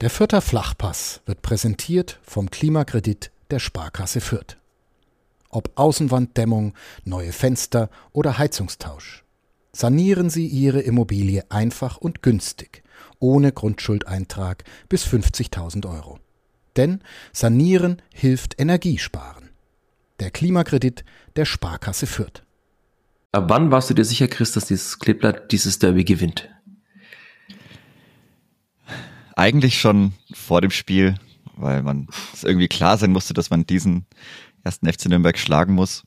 Der Fürther Flachpass wird präsentiert vom Klimakredit der Sparkasse Fürth. Ob Außenwanddämmung, neue Fenster oder Heizungstausch. Sanieren Sie Ihre Immobilie einfach und günstig, ohne Grundschuldeintrag bis 50.000 Euro. Denn Sanieren hilft Energiesparen. Der Klimakredit der Sparkasse Fürth. Ab wann warst du dir sicher, Chris, dass dieses Kleeblatt dieses Derby gewinnt? Eigentlich schon vor dem Spiel, weil man es irgendwie klar sein musste, dass man diesen ersten FC Nürnberg schlagen muss.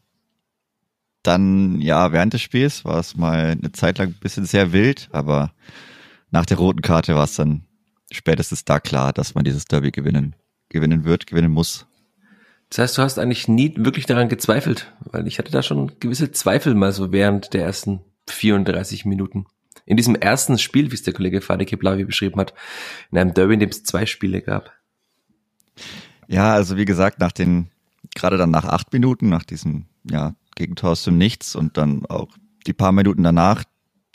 Dann, ja, während des Spiels war es mal eine Zeit lang ein bisschen sehr wild, aber nach der roten Karte war es dann spätestens da klar, dass man dieses Derby gewinnen, gewinnen wird, gewinnen muss. Das heißt, du hast eigentlich nie wirklich daran gezweifelt, weil ich hatte da schon gewisse Zweifel mal so während der ersten 34 Minuten in diesem ersten Spiel, wie es der Kollege Fadi Keblavi beschrieben hat, in einem Derby, in dem es zwei Spiele gab. Ja, also wie gesagt, nach den, gerade dann nach acht Minuten, nach diesem, ja, Gegentor aus dem Nichts und dann auch die paar Minuten danach,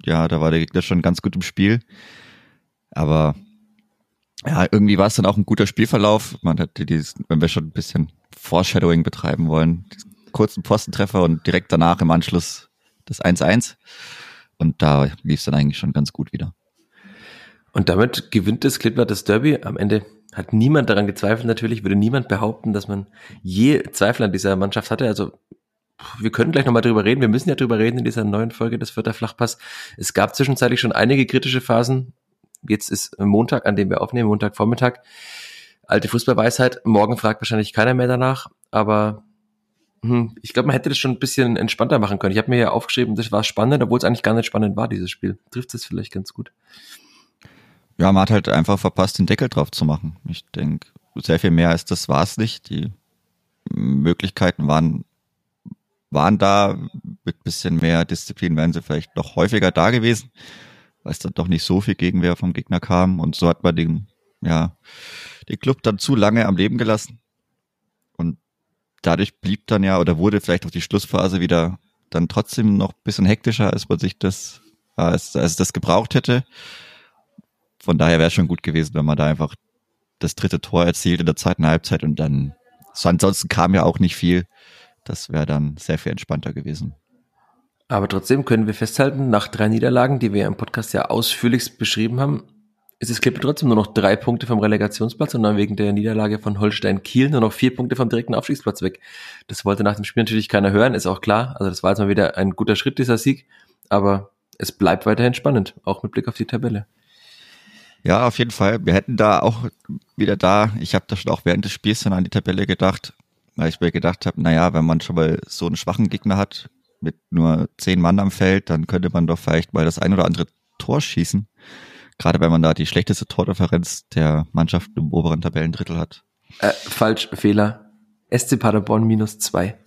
ja, da war der Gegner schon ganz gut im Spiel. Aber ja, irgendwie war es dann auch ein guter Spielverlauf. Man hatte dieses, wenn wir schon ein bisschen Foreshadowing betreiben wollen, kurzen Postentreffer und direkt danach im Anschluss das 1-1. Und da lief es dann eigentlich schon ganz gut wieder. Und damit gewinnt das Klippert das Derby. Am Ende hat niemand daran gezweifelt natürlich, würde niemand behaupten, dass man je Zweifel an dieser Mannschaft hatte. Also wir können gleich nochmal drüber reden. Wir müssen ja drüber reden in dieser neuen Folge des Vierter Flachpass. Es gab zwischenzeitlich schon einige kritische Phasen. Jetzt ist Montag, an dem wir aufnehmen, Montagvormittag. Alte Fußballweisheit. Morgen fragt wahrscheinlich keiner mehr danach. Aber ich glaube, man hätte das schon ein bisschen entspannter machen können. Ich habe mir ja aufgeschrieben, das war spannend, obwohl es eigentlich gar nicht spannend war, dieses Spiel. Trifft es vielleicht ganz gut. Ja, man hat halt einfach verpasst, den Deckel drauf zu machen. Ich denke, sehr viel mehr als das war es nicht. Die Möglichkeiten waren, waren da. Mit bisschen mehr Disziplin wären sie vielleicht noch häufiger da gewesen, weil es dann doch nicht so viel Gegenwehr vom Gegner kam. Und so hat man den, ja, den Club dann zu lange am Leben gelassen. Dadurch blieb dann ja oder wurde vielleicht auch die Schlussphase wieder dann trotzdem noch ein bisschen hektischer, als man sich das, als, als das gebraucht hätte. Von daher wäre es schon gut gewesen, wenn man da einfach das dritte Tor erzielt in der zweiten Halbzeit und dann, so ansonsten kam ja auch nicht viel. Das wäre dann sehr viel entspannter gewesen. Aber trotzdem können wir festhalten, nach drei Niederlagen, die wir im Podcast ja ausführlichst beschrieben haben, ist es Klippe trotzdem nur noch drei Punkte vom Relegationsplatz und dann wegen der Niederlage von Holstein Kiel nur noch vier Punkte vom direkten Aufstiegsplatz weg. Das wollte nach dem Spiel natürlich keiner hören, ist auch klar. Also das war jetzt mal wieder ein guter Schritt, dieser Sieg. Aber es bleibt weiterhin spannend, auch mit Blick auf die Tabelle. Ja, auf jeden Fall. Wir hätten da auch wieder da, ich habe da schon auch während des Spiels dann an die Tabelle gedacht, weil ich mir gedacht habe, naja, wenn man schon mal so einen schwachen Gegner hat, mit nur zehn Mann am Feld, dann könnte man doch vielleicht mal das ein oder andere Tor schießen. Gerade wenn man da die schlechteste Tordifferenz der Mannschaft im oberen Tabellendrittel hat. Äh, falsch, Fehler. SC Paderborn minus zwei.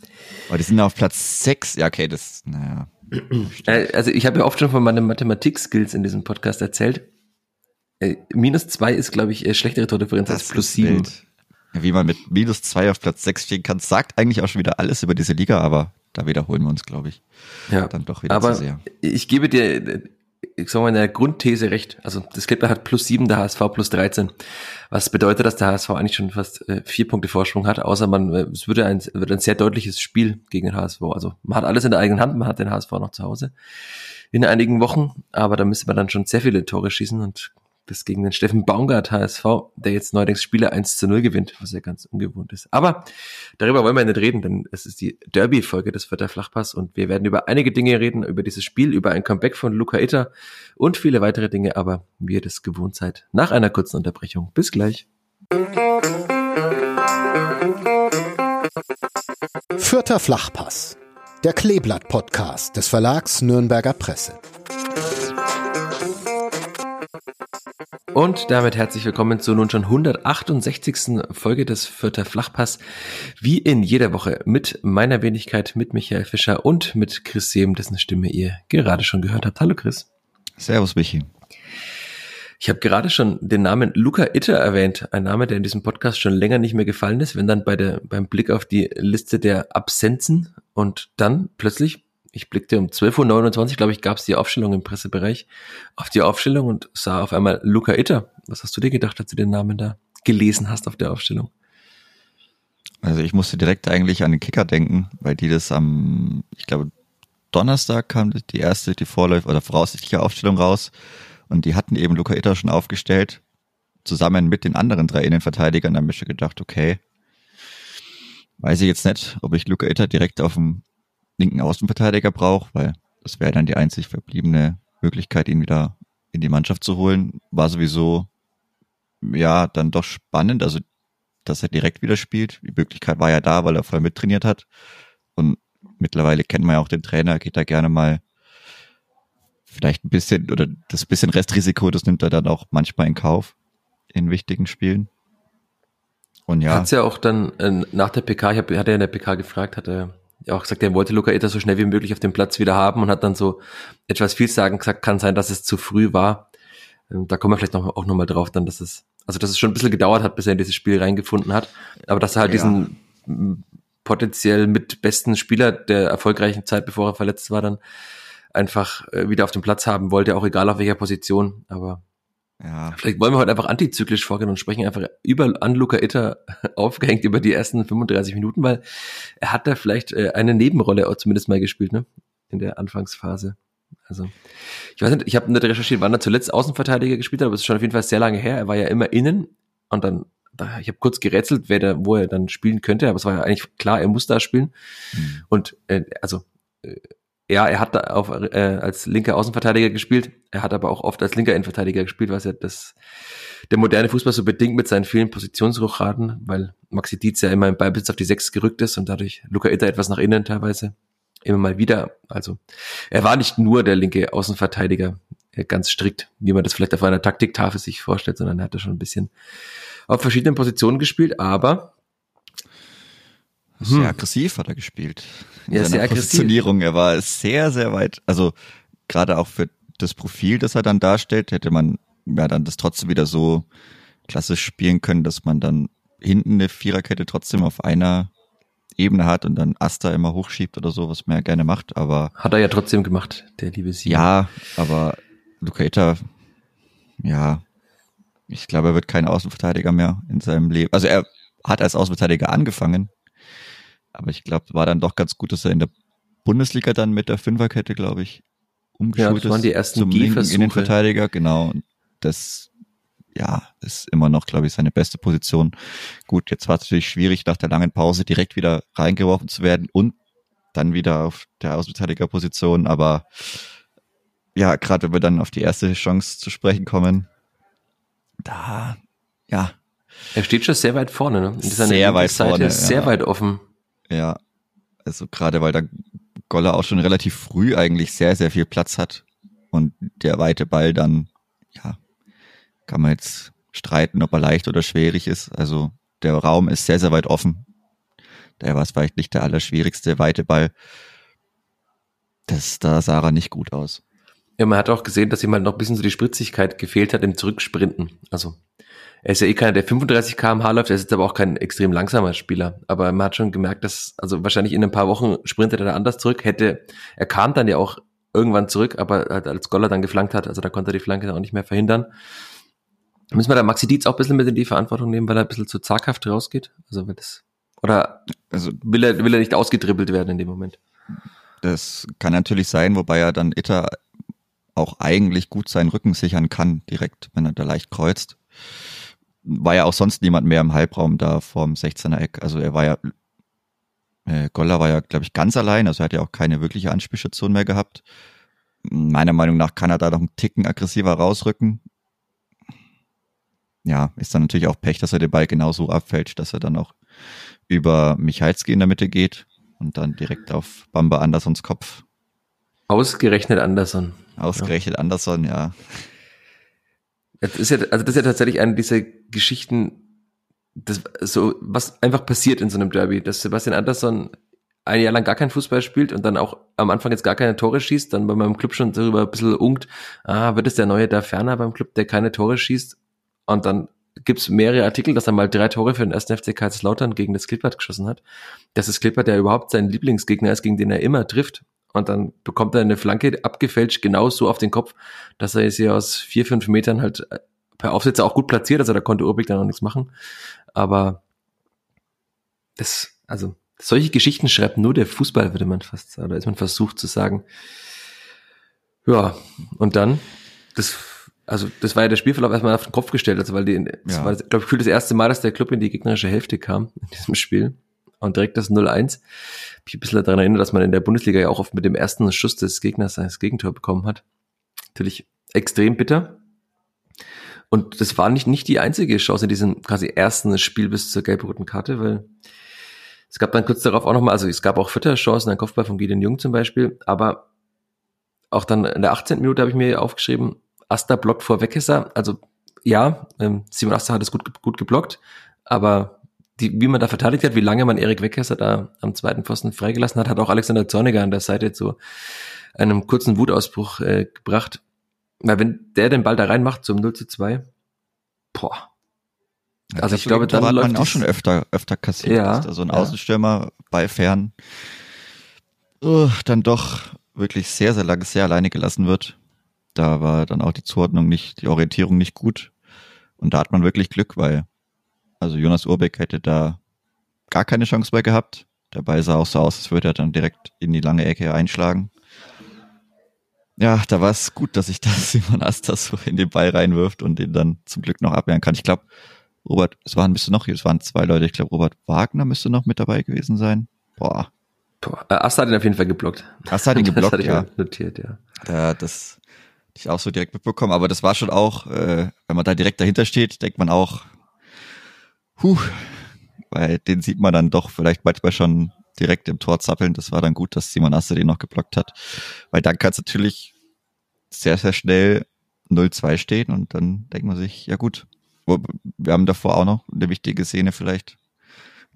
Aber die sind auf Platz sechs. Ja, okay, das, naja. Äh, also ich habe ja oft schon von meinen Mathematik-Skills in diesem Podcast erzählt. Äh, minus zwei ist, glaube ich, schlechtere Tordifferenz das als plus sieben. Wie man mit minus zwei auf Platz sechs stehen kann, sagt eigentlich auch schon wieder alles über diese Liga, aber da wiederholen wir uns, glaube ich. Ja, dann doch wieder aber zu sehr. Ich gebe dir ich sag mal, in der Grundthese recht. Also das Clipper hat plus sieben, der HSV plus 13. Was bedeutet, dass der HSV eigentlich schon fast äh, vier Punkte Vorsprung hat, außer man, äh, es würde ein, wird ein sehr deutliches Spiel gegen den HSV. Also man hat alles in der eigenen Hand, man hat den HSV noch zu Hause in einigen Wochen, aber da müsste man dann schon sehr viele Tore schießen und das gegen den Steffen Baumgart HSV, der jetzt neuerdings Spiele 1 zu 0 gewinnt, was ja ganz ungewohnt ist. Aber darüber wollen wir nicht reden, denn es ist die Derby-Folge des Vierter Flachpass und wir werden über einige Dinge reden, über dieses Spiel, über ein Comeback von Luca Itter und viele weitere Dinge, aber wie ihr das gewohnt seid, nach einer kurzen Unterbrechung. Bis gleich. Vierter Flachpass, der Kleeblatt-Podcast des Verlags Nürnberger Presse. Und damit herzlich willkommen zur nun schon 168. Folge des Vierter Flachpass. Wie in jeder Woche mit meiner Wenigkeit, mit Michael Fischer und mit Chris Sehm, dessen Stimme ihr gerade schon gehört habt. Hallo Chris. Servus Michi. Ich habe gerade schon den Namen Luca Itter erwähnt, ein Name, der in diesem Podcast schon länger nicht mehr gefallen ist, wenn dann bei der, beim Blick auf die Liste der Absenzen und dann plötzlich ich blickte um 12.29 Uhr, glaube ich, gab es die Aufstellung im Pressebereich, auf die Aufstellung und sah auf einmal Luca Itter. Was hast du dir gedacht, als du den Namen da gelesen hast auf der Aufstellung? Also ich musste direkt eigentlich an den Kicker denken, weil die das am, ich glaube, Donnerstag kam die erste, die Vorläufe oder voraussichtliche Aufstellung raus und die hatten eben Luca Itter schon aufgestellt, zusammen mit den anderen drei Innenverteidigern. Da habe ich schon gedacht, okay, weiß ich jetzt nicht, ob ich Luca Itter direkt auf dem linken Außenverteidiger brauche, weil das wäre dann die einzig verbliebene Möglichkeit, ihn wieder in die Mannschaft zu holen. War sowieso, ja, dann doch spannend, also, dass er direkt wieder spielt. Die Möglichkeit war ja da, weil er voll mittrainiert hat. Und mittlerweile kennt man ja auch den Trainer, geht da gerne mal vielleicht ein bisschen, oder das bisschen Restrisiko, das nimmt er dann auch manchmal in Kauf in wichtigen Spielen. Und ja. Hat's ja auch dann äh, nach der PK, ich hab, hat er in der PK gefragt, hat er auch gesagt, er wollte Luca Eta so schnell wie möglich auf dem Platz wieder haben und hat dann so etwas viel sagen gesagt, kann sein, dass es zu früh war. Ähm, da kommen wir vielleicht noch, auch nochmal drauf, dann, dass es, also dass es schon ein bisschen gedauert hat, bis er in dieses Spiel reingefunden hat. Aber dass er halt ja. diesen potenziell mit besten Spieler der erfolgreichen Zeit, bevor er verletzt war, dann einfach äh, wieder auf dem Platz haben wollte, auch egal auf welcher Position. Aber ja. Vielleicht wollen wir heute einfach antizyklisch vorgehen und sprechen einfach über an Luca Itter aufgehängt über die ersten 35 Minuten, weil er hat da vielleicht äh, eine Nebenrolle auch zumindest mal gespielt, ne? In der Anfangsphase. Also, ich weiß nicht, ich habe nicht recherchiert, wann er zuletzt Außenverteidiger gespielt hat, aber es ist schon auf jeden Fall sehr lange her. Er war ja immer innen und dann, da, ich habe kurz gerätselt, wer da, wo er dann spielen könnte, aber es war ja eigentlich klar, er muss da spielen. Mhm. Und äh, also äh, ja, er hat auf, äh, als linker Außenverteidiger gespielt. Er hat aber auch oft als linker Innenverteidiger gespielt, was ja das, der moderne Fußball so bedingt mit seinen vielen Positionsruchraten, weil Maxi Dietz ja immer im Ballbesitz auf die Sechs gerückt ist und dadurch Luca Itter etwas nach innen teilweise immer mal wieder. Also er war nicht nur der linke Außenverteidiger, äh, ganz strikt, wie man das vielleicht auf einer Taktiktafel sich vorstellt, sondern er hatte schon ein bisschen auf verschiedenen Positionen gespielt, aber sehr hm. aggressiv hat er gespielt. In ja, sehr aggressiv. Positionierung. Er war sehr, sehr weit. Also gerade auch für das Profil, das er dann darstellt, hätte man ja dann das trotzdem wieder so klassisch spielen können, dass man dann hinten eine Viererkette trotzdem auf einer Ebene hat und dann Asta immer hochschiebt oder so, was man ja gerne macht, aber. Hat er ja trotzdem gemacht, der liebe Sie. Ja, aber Lukater, ja, ich glaube, er wird kein Außenverteidiger mehr in seinem Leben. Also er hat als Außenverteidiger angefangen, aber ich glaube, war dann doch ganz gut, dass er in der Bundesliga dann mit der Fünferkette, glaube ich, umgeschult ja, das waren die ersten zum linken Innenverteidiger. Genau. Das, ja, ist immer noch, glaube ich, seine beste Position. Gut, jetzt war es natürlich schwierig, nach der langen Pause direkt wieder reingeworfen zu werden und dann wieder auf der Außenverteidigerposition. Aber ja, gerade wenn wir dann auf die erste Chance zu sprechen kommen, da, ja. Er steht schon sehr weit vorne, ne? Sehr weit Seite vorne. Ist sehr ja. weit offen. Ja, also gerade weil da Goller auch schon relativ früh eigentlich sehr, sehr viel Platz hat und der weite Ball dann, ja, kann man jetzt streiten, ob er leicht oder schwierig ist. Also der Raum ist sehr, sehr weit offen. Der war es vielleicht nicht der allerschwierigste weite Ball. Das, da sah er nicht gut aus. Ja, man hat auch gesehen, dass ihm halt noch ein bisschen so die Spritzigkeit gefehlt hat im Zurücksprinten. Also er ist ja eh keiner, der 35 km/h läuft, er ist jetzt aber auch kein extrem langsamer Spieler. Aber man hat schon gemerkt, dass, also wahrscheinlich in ein paar Wochen sprintet er da anders zurück. Hätte, er kam dann ja auch irgendwann zurück, aber halt als Goller dann geflankt hat, also da konnte er die Flanke auch nicht mehr verhindern. Müssen wir da Maxi Dietz auch ein bisschen mit in die Verantwortung nehmen, weil er ein bisschen zu zaghaft rausgeht? Also wenn das, oder also will er, will er nicht ausgedribbelt werden in dem Moment? Das kann natürlich sein, wobei er dann Itter auch eigentlich gut seinen Rücken sichern kann, direkt, wenn er da leicht kreuzt war ja auch sonst niemand mehr im Halbraum da vorm 16er Eck. Also er war ja, äh, Goller war ja, glaube ich, ganz allein, also er hat ja auch keine wirkliche Anspielstation mehr gehabt. Meiner Meinung nach kann er da noch einen Ticken aggressiver rausrücken. Ja, ist dann natürlich auch Pech, dass er den Ball genauso abfälscht, dass er dann auch über Michalski in der Mitte geht und dann direkt auf Bamba Andersons Kopf. Ausgerechnet Anderson. Ausgerechnet ja. Anderson, ja. Das ist ja, also das ist ja tatsächlich eine dieser Geschichten, das, so, was einfach passiert in so einem Derby, dass Sebastian Andersson ein Jahr lang gar kein Fußball spielt und dann auch am Anfang jetzt gar keine Tore schießt, dann bei meinem Club schon darüber ein bisschen ungt, ah, wird es der neue da ferner beim Club, der keine Tore schießt und dann gibt's mehrere Artikel, dass er mal drei Tore für den ersten FC Kaiserslautern gegen das Klippert geschossen hat. Das ist Klippert, der überhaupt sein Lieblingsgegner ist, gegen den er immer trifft und dann bekommt er eine Flanke abgefälscht, genau so auf den Kopf, dass er sie aus vier, fünf Metern halt äh, per Aufsetzer auch gut platziert, also da konnte Urbik dann auch nichts machen. Aber das, also solche Geschichten schreibt nur der Fußball, würde man fast sagen, oder ist man versucht zu sagen. Ja, und dann, das, also das war ja der Spielverlauf erstmal auf den Kopf gestellt, also weil die, das ja. war, glaube ich, das erste Mal, dass der Club in die gegnerische Hälfte kam in diesem Spiel und direkt das 0-1. Ich ein bisschen daran erinnert, dass man in der Bundesliga ja auch oft mit dem ersten Schuss des Gegners das Gegentor bekommen hat. Natürlich extrem bitter. Und das war nicht, nicht die einzige Chance in diesem quasi ersten Spiel bis zur gelb-roten Karte, weil es gab dann kurz darauf auch nochmal, also es gab auch Fütterchancen, ein Kopfball von Gideon Jung zum Beispiel, aber auch dann in der 18. Minute habe ich mir aufgeschrieben, Asta blockt vor Weckesser, also ja, ähm, Simon Asta hat es gut, gut geblockt, aber die, wie man da verteidigt hat, wie lange man Erik Weckesser da am zweiten Pfosten freigelassen hat, hat auch Alexander Zorniger an der Seite zu einem kurzen Wutausbruch äh, gebracht. Weil wenn der den Ball da reinmacht zum 0 zu 2, boah. Ja, also ich glaube, dann hat man auch schon öfter, öfter kassiert, ja, dass da so ein ja. Außenstürmer bei Fern uh, dann doch wirklich sehr, sehr lange sehr alleine gelassen wird. Da war dann auch die Zuordnung nicht, die Orientierung nicht gut. Und da hat man wirklich Glück, weil also Jonas Urbeck hätte da gar keine Chance mehr gehabt. Dabei sah auch so aus, als würde er dann direkt in die lange Ecke einschlagen. Ja, da war es gut, dass sich da Simon Astas so in den Ball reinwirft und den dann zum Glück noch abwehren kann. Ich glaube, Robert, es waren bist du noch, es waren zwei Leute. Ich glaube, Robert Wagner müsste noch mit dabei gewesen sein. Boah. Boah. Äh, Asta hat ihn auf jeden Fall geblockt. Asta hat ihn geblockt, das ja. notiert, ja. Da, das ich auch so direkt mitbekommen, aber das war schon auch, äh, wenn man da direkt dahinter steht, denkt man auch, Puh, weil den sieht man dann doch vielleicht manchmal schon direkt im Tor zappeln. Das war dann gut, dass Simon Asse den noch geblockt hat. Weil dann kann es natürlich sehr, sehr schnell 0-2 stehen und dann denkt man sich, ja gut, wir haben davor auch noch eine wichtige Szene vielleicht.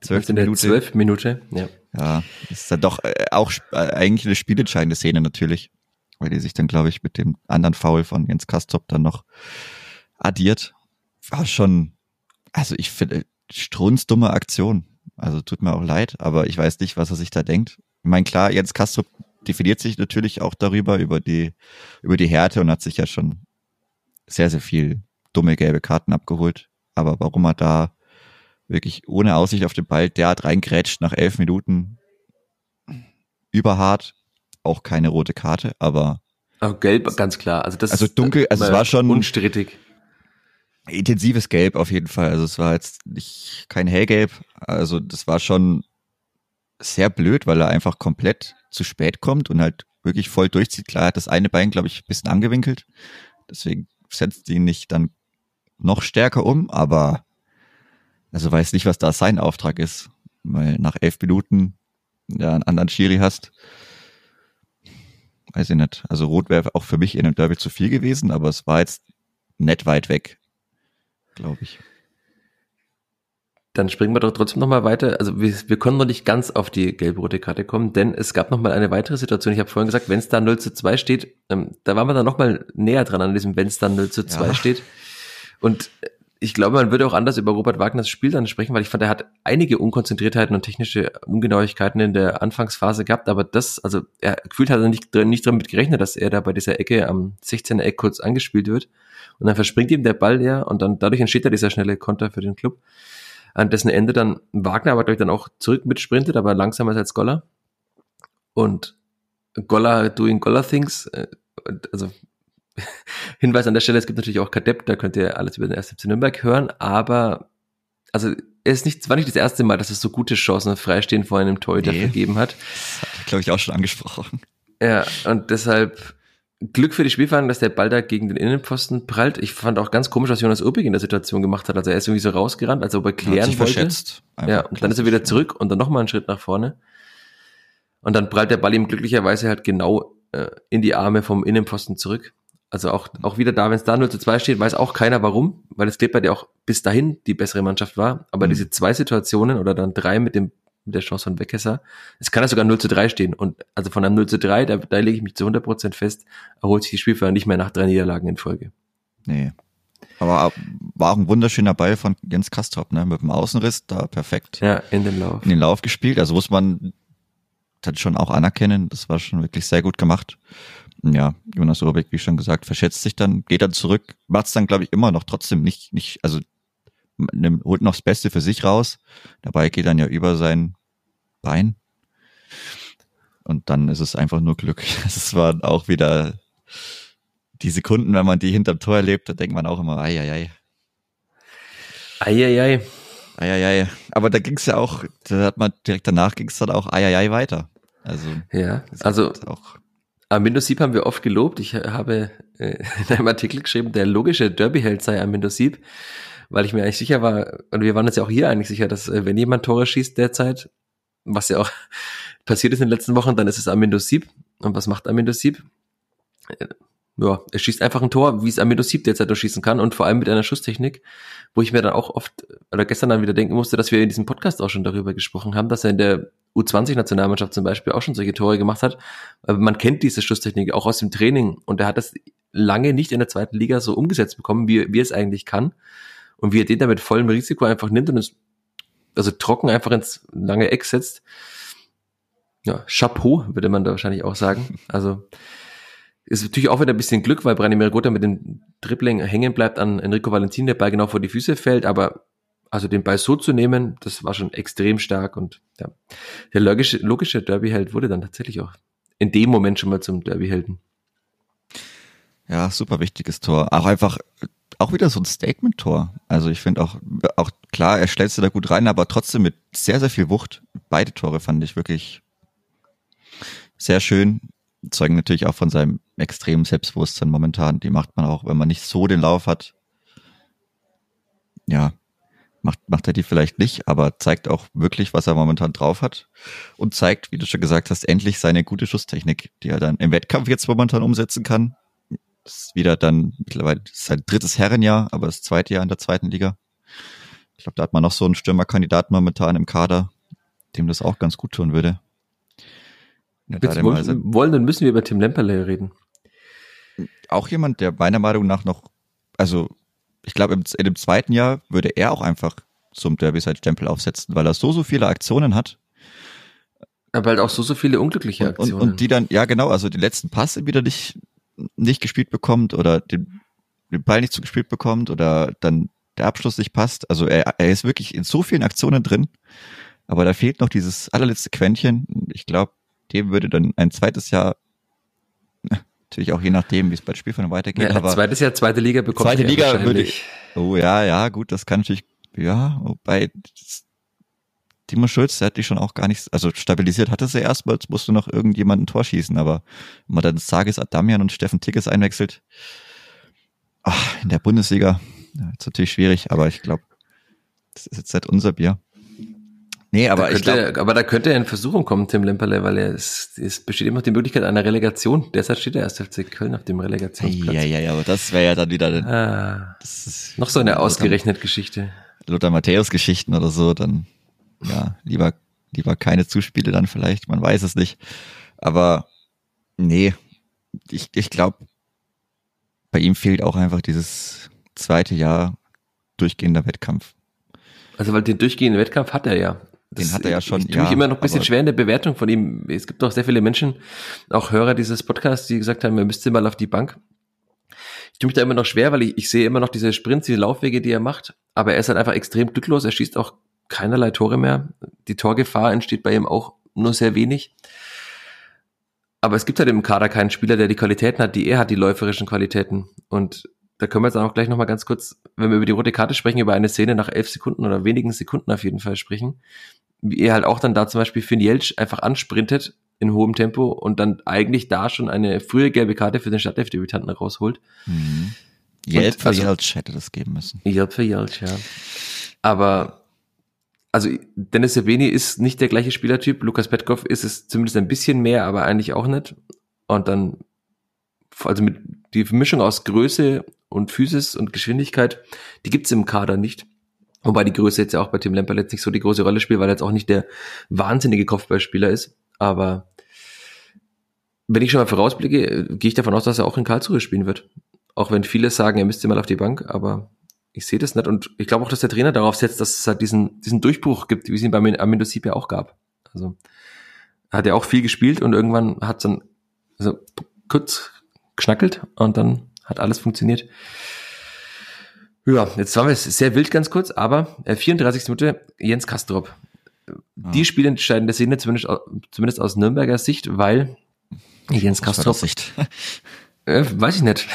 Zwölf Minute. Zwölf Minute, ja. Ja, ist dann doch äh, auch äh, eigentlich eine spielentscheidende Szene natürlich, weil die sich dann, glaube ich, mit dem anderen Foul von Jens Kastrop dann noch addiert. War schon, also ich finde, strunzdumme Aktion. Also tut mir auch leid, aber ich weiß nicht, was er sich da denkt. Ich meine, klar, Jens Castro definiert sich natürlich auch darüber, über die, über die Härte und hat sich ja schon sehr, sehr viel dumme gelbe Karten abgeholt. Aber warum er da wirklich ohne Aussicht auf den Ball derart reingrätscht nach elf Minuten überhart, auch keine rote Karte, aber. Aber gelb, ganz klar. Also das also dunkel, also es war schon unstrittig intensives Gelb auf jeden Fall. Also es war jetzt nicht kein hellgelb. Also das war schon sehr blöd, weil er einfach komplett zu spät kommt und halt wirklich voll durchzieht. Klar hat das eine Bein, glaube ich, ein bisschen angewinkelt. Deswegen setzt ihn nicht dann noch stärker um, aber also weiß nicht, was da sein Auftrag ist. Weil nach elf Minuten ja einen anderen Schiri hast. Weiß ich nicht. Also Rot wäre auch für mich in einem Derby zu viel gewesen, aber es war jetzt nett weit weg glaube ich. Dann springen wir doch trotzdem nochmal weiter. Also wir, wir können noch nicht ganz auf die gelb-rote Karte kommen, denn es gab nochmal eine weitere Situation. Ich habe vorhin gesagt, wenn es da 0 zu 2 steht, ähm, da waren wir dann nochmal näher dran an diesem, wenn es dann 0 zu 2 ja. steht. Und ich glaube, man würde auch anders über Robert Wagners Spiel dann sprechen, weil ich fand, er hat einige Unkonzentriertheiten und technische Ungenauigkeiten in der Anfangsphase gehabt, aber das, also er gefühlt hat er nicht, nicht damit gerechnet, dass er da bei dieser Ecke am 16er Eck kurz angespielt wird und dann verspringt ihm der Ball leer und dann dadurch entsteht da dieser schnelle Konter für den Club. An dessen Ende dann Wagner aber glaube ich dann auch zurück mitsprintet, aber langsamer als Goller. Und Goller doing Goller things, äh, also Hinweis an der Stelle, es gibt natürlich auch Kadepp, da könnt ihr alles über den 1. Nürnberg hören, aber also es ist nicht, war nicht das erste Mal, dass es so gute Chancen freistehen vor einem Torhüter nee, vergeben hat. Das hat glaube ich auch schon angesprochen. Ja, und deshalb Glück für die Spielfahrer, dass der Ball da gegen den Innenpfosten prallt. Ich fand auch ganz komisch, was Jonas Urbig in der Situation gemacht hat. Also er ist irgendwie so rausgerannt, als ob er klären sich wollte. Verschätzt. ja, und dann ist er wieder zurück und dann nochmal einen Schritt nach vorne. Und dann prallt der Ball ihm glücklicherweise halt genau äh, in die Arme vom Innenpfosten zurück. Also auch, auch wieder da, wenn es da 0 zu 2 steht, weiß auch keiner warum, weil das Kleber ja auch bis dahin die bessere Mannschaft war. Aber mhm. diese zwei Situationen oder dann drei mit dem mit der Chance von Weckesser. Es kann ja sogar 0 zu 3 stehen. Und also von einem 0 zu 3, da, da lege ich mich zu 100 Prozent fest, erholt sich die Spielführer nicht mehr nach drei Niederlagen in Folge. Nee. Aber war auch ein wunderschöner Ball von Jens Kastrop, ne? Mit dem Außenriss, da perfekt. Ja, in den Lauf. In den Lauf gespielt. Also muss man dann schon auch anerkennen. Das war schon wirklich sehr gut gemacht. Ja, Jonas Urbeck, wie schon gesagt, verschätzt sich dann, geht dann zurück, macht es dann, glaube ich, immer noch trotzdem nicht, nicht, also nimmt, holt noch das Beste für sich raus. Dabei geht dann ja über sein Bein. Und dann ist es einfach nur Glück. Es war auch wieder die Sekunden, wenn man die hinterm Tor erlebt, da denkt man auch immer, ei, ei, ei. Ei, ei, ei. Aber da ging es ja auch, da hat man direkt danach ging es dann auch Eieiei weiter. Also ja, also auch Armindo Sieb haben wir oft gelobt. Ich habe äh, in einem Artikel geschrieben, der logische Derbyheld sei Armindo Sieb, weil ich mir eigentlich sicher war, und wir waren uns ja auch hier eigentlich sicher, dass äh, wenn jemand Tore schießt derzeit, was ja auch passiert ist in den letzten Wochen, dann ist es Armindo Sieb. Und was macht Armindo Sieb? Äh, ja, er schießt einfach ein Tor, wie es Amido Sieb derzeit durchschießen kann und vor allem mit einer Schusstechnik, wo ich mir dann auch oft oder gestern dann wieder denken musste, dass wir in diesem Podcast auch schon darüber gesprochen haben, dass er in der U20-Nationalmannschaft zum Beispiel auch schon solche Tore gemacht hat. Aber man kennt diese Schusstechnik auch aus dem Training und er hat das lange nicht in der zweiten Liga so umgesetzt bekommen, wie, wie es eigentlich kann und wie er den da mit vollem Risiko einfach nimmt und es also trocken einfach ins lange Eck setzt. Ja, Chapeau, würde man da wahrscheinlich auch sagen. Also ist natürlich auch wieder ein bisschen Glück, weil Branimir Gotha mit dem Dribbling hängen bleibt an Enrico Valentin, der Ball genau vor die Füße fällt, aber also den Ball so zu nehmen, das war schon extrem stark und ja, der logische, logische Derbyheld wurde dann tatsächlich auch in dem Moment schon mal zum Derbyhelden. Ja, super wichtiges Tor. Auch einfach, auch wieder so ein Statement-Tor. Also ich finde auch, auch klar, er stellt sich da gut rein, aber trotzdem mit sehr, sehr viel Wucht. Beide Tore fand ich wirklich sehr schön zeugen natürlich auch von seinem extremen Selbstbewusstsein momentan. Die macht man auch, wenn man nicht so den Lauf hat. Ja, macht, macht er die vielleicht nicht, aber zeigt auch wirklich, was er momentan drauf hat und zeigt, wie du schon gesagt hast, endlich seine gute Schusstechnik, die er dann im Wettkampf jetzt momentan umsetzen kann. Das ist wieder dann mittlerweile sein drittes Herrenjahr, aber das zweite Jahr in der zweiten Liga. Ich glaube, da hat man noch so einen Stürmerkandidaten momentan im Kader, dem das auch ganz gut tun würde. Ja, wollen, wollen, dann müssen wir über Tim Lemperle reden. Auch jemand, der meiner Meinung nach noch, also ich glaube, in dem zweiten Jahr würde er auch einfach zum Derby-Side-Stempel aufsetzen, weil er so, so viele Aktionen hat. Aber halt auch so, so viele unglückliche Aktionen. Und, und, und die dann, ja genau, also die letzten Passe wieder nicht, nicht gespielt bekommt oder den, den Ball nicht zugespielt bekommt oder dann der Abschluss nicht passt. Also er, er ist wirklich in so vielen Aktionen drin, aber da fehlt noch dieses allerletzte Quäntchen. Ich glaube, dem würde dann ein zweites Jahr, natürlich auch je nachdem, wie es bei Spielfällen weitergeht. Ja, aber zweites Jahr, zweite Liga bekommt Zweite Liga würde ich, oh ja, ja, gut, das kann natürlich, ja, wobei, Timo Schulz, der hat die schon auch gar nicht, also stabilisiert hatte sie erstmal, jetzt musste noch irgendjemand ein Tor schießen, aber wenn man dann Sages Adamian und Steffen Tickes einwechselt, ach, in der Bundesliga, ja, ist natürlich schwierig, aber ich glaube, das ist jetzt nicht unser Bier. Nee, aber könnte, ich glaub, aber da könnte er in Versuchung kommen, Tim Lemperle, weil er es, es besteht immer die Möglichkeit einer Relegation. Deshalb steht er erst FC Köln auf dem Relegationsplatz. Ja, ja, ja, aber das wäre ja dann wieder ah, noch so eine ausgerechnet Geschichte. Lothar Matthäus Geschichten oder so, dann ja, lieber lieber keine Zuspiele dann vielleicht, man weiß es nicht. Aber nee, ich, ich glaube, bei ihm fehlt auch einfach dieses zweite Jahr durchgehender Wettkampf. Also weil den durchgehenden Wettkampf hat er ja. Den hat er ja schon. Ich tue ja, mich immer noch ein bisschen schwer in der Bewertung von ihm. Es gibt auch sehr viele Menschen, auch Hörer dieses Podcasts, die gesagt haben, er müsste mal auf die Bank. Ich tue mich da immer noch schwer, weil ich, ich sehe immer noch diese Sprints, diese Laufwege, die er macht. Aber er ist halt einfach extrem glücklos. Er schießt auch keinerlei Tore mehr. Die Torgefahr entsteht bei ihm auch nur sehr wenig. Aber es gibt halt im Kader keinen Spieler, der die Qualitäten hat, die er hat, die läuferischen Qualitäten. Und da können wir jetzt auch gleich nochmal ganz kurz, wenn wir über die rote Karte sprechen, über eine Szene nach elf Sekunden oder wenigen Sekunden auf jeden Fall sprechen. Wie er halt auch dann da zum Beispiel Finn Jelsch einfach ansprintet in hohem Tempo und dann eigentlich da schon eine frühe gelbe Karte für den Stadtdebütanten rausholt. Mhm. Jelp für also, Jelsch hätte das geben müssen. Jelp für Jelsch, ja. Aber also Dennis Sebeni ist nicht der gleiche Spielertyp. Lukas Petkov ist es zumindest ein bisschen mehr, aber eigentlich auch nicht. Und dann, also mit die Mischung aus Größe und Physis und Geschwindigkeit, die gibt's im Kader nicht. Wobei die Größe jetzt ja auch bei Tim Lemper jetzt nicht so die große Rolle spielt, weil er jetzt auch nicht der wahnsinnige Kopfballspieler ist. Aber wenn ich schon mal vorausblicke, gehe ich davon aus, dass er auch in Karlsruhe spielen wird. Auch wenn viele sagen, er müsste mal auf die Bank, aber ich sehe das nicht. Und ich glaube auch, dass der Trainer darauf setzt, dass es halt diesen, diesen Durchbruch gibt, wie es ihn bei Amindo Sieb ja auch gab. Also hat ja auch viel gespielt und irgendwann hat dann so kurz geschnackelt und dann hat alles funktioniert. Ja, jetzt waren wir sehr wild ganz kurz, aber äh, 34. Minute Jens Kastrop. Die ja. spielentscheidende Szene, zumindest, zumindest aus Nürnberger Sicht, weil Jens Kastrop. Sicht. Äh, weiß ich nicht.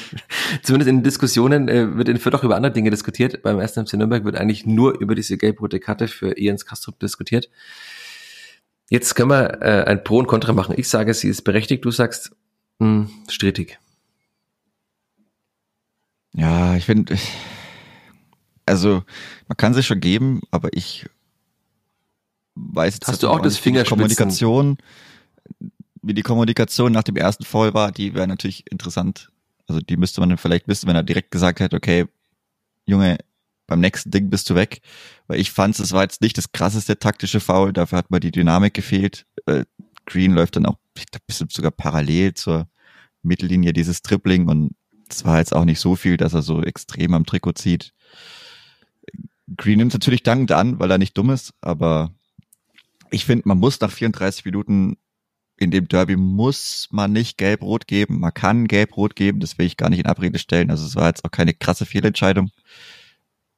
Zumindest in Diskussionen äh, wird in Fürth auch über andere Dinge diskutiert. Beim 1. FC Nürnberg wird eigentlich nur über diese gelb-rote Karte für Jens Kastrop diskutiert. Jetzt können wir äh, ein Pro und Contra machen. Ich sage, sie ist berechtigt. Du sagst, mh, hm, strittig. Ja, ich finde, also man kann sich schon geben, aber ich weiß jetzt Hast du auch das Fingerspitzen? Kommunikation, wie die Kommunikation nach dem ersten Fall war, die wäre natürlich interessant. Also die müsste man dann vielleicht wissen, wenn er direkt gesagt hätte, okay, Junge, beim nächsten Ding bist du weg. Weil ich fand, es war jetzt nicht das krasseste taktische Foul, dafür hat mir die Dynamik gefehlt. Green läuft dann auch, glaube, bisschen sogar parallel zur Mittellinie dieses Tripling und es war jetzt auch nicht so viel, dass er so extrem am Trikot zieht. Green nimmt natürlich dankend an, weil er nicht dumm ist, aber ich finde, man muss nach 34 Minuten in dem Derby muss man nicht gelb-rot geben. Man kann gelb-rot geben, das will ich gar nicht in Abrede stellen. Also es war jetzt auch keine krasse Fehlentscheidung.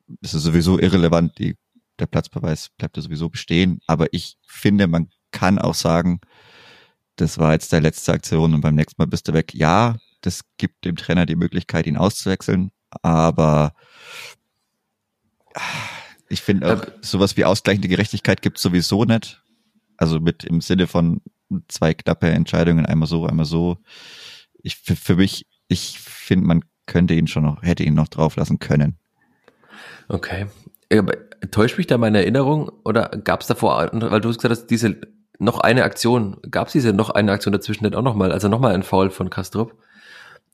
Das ist sowieso irrelevant. Die, der Platzbeweis bleibt ja sowieso bestehen. Aber ich finde, man kann auch sagen, das war jetzt der letzte Aktion und beim nächsten Mal bist du weg. Ja, das gibt dem Trainer die Möglichkeit, ihn auszuwechseln, aber ich finde auch, sowas wie ausgleichende Gerechtigkeit gibt sowieso nicht. Also mit im Sinne von zwei knappe Entscheidungen, einmal so, einmal so. Ich für, für mich, ich finde, man könnte ihn schon noch, hätte ihn noch drauf lassen können. Okay. Aber täuscht mich da meine Erinnerung oder gab es davor, weil du hast gesagt hast, diese noch eine Aktion, gab es diese noch eine Aktion dazwischen nicht auch nochmal, also nochmal ein Foul von Kastrup?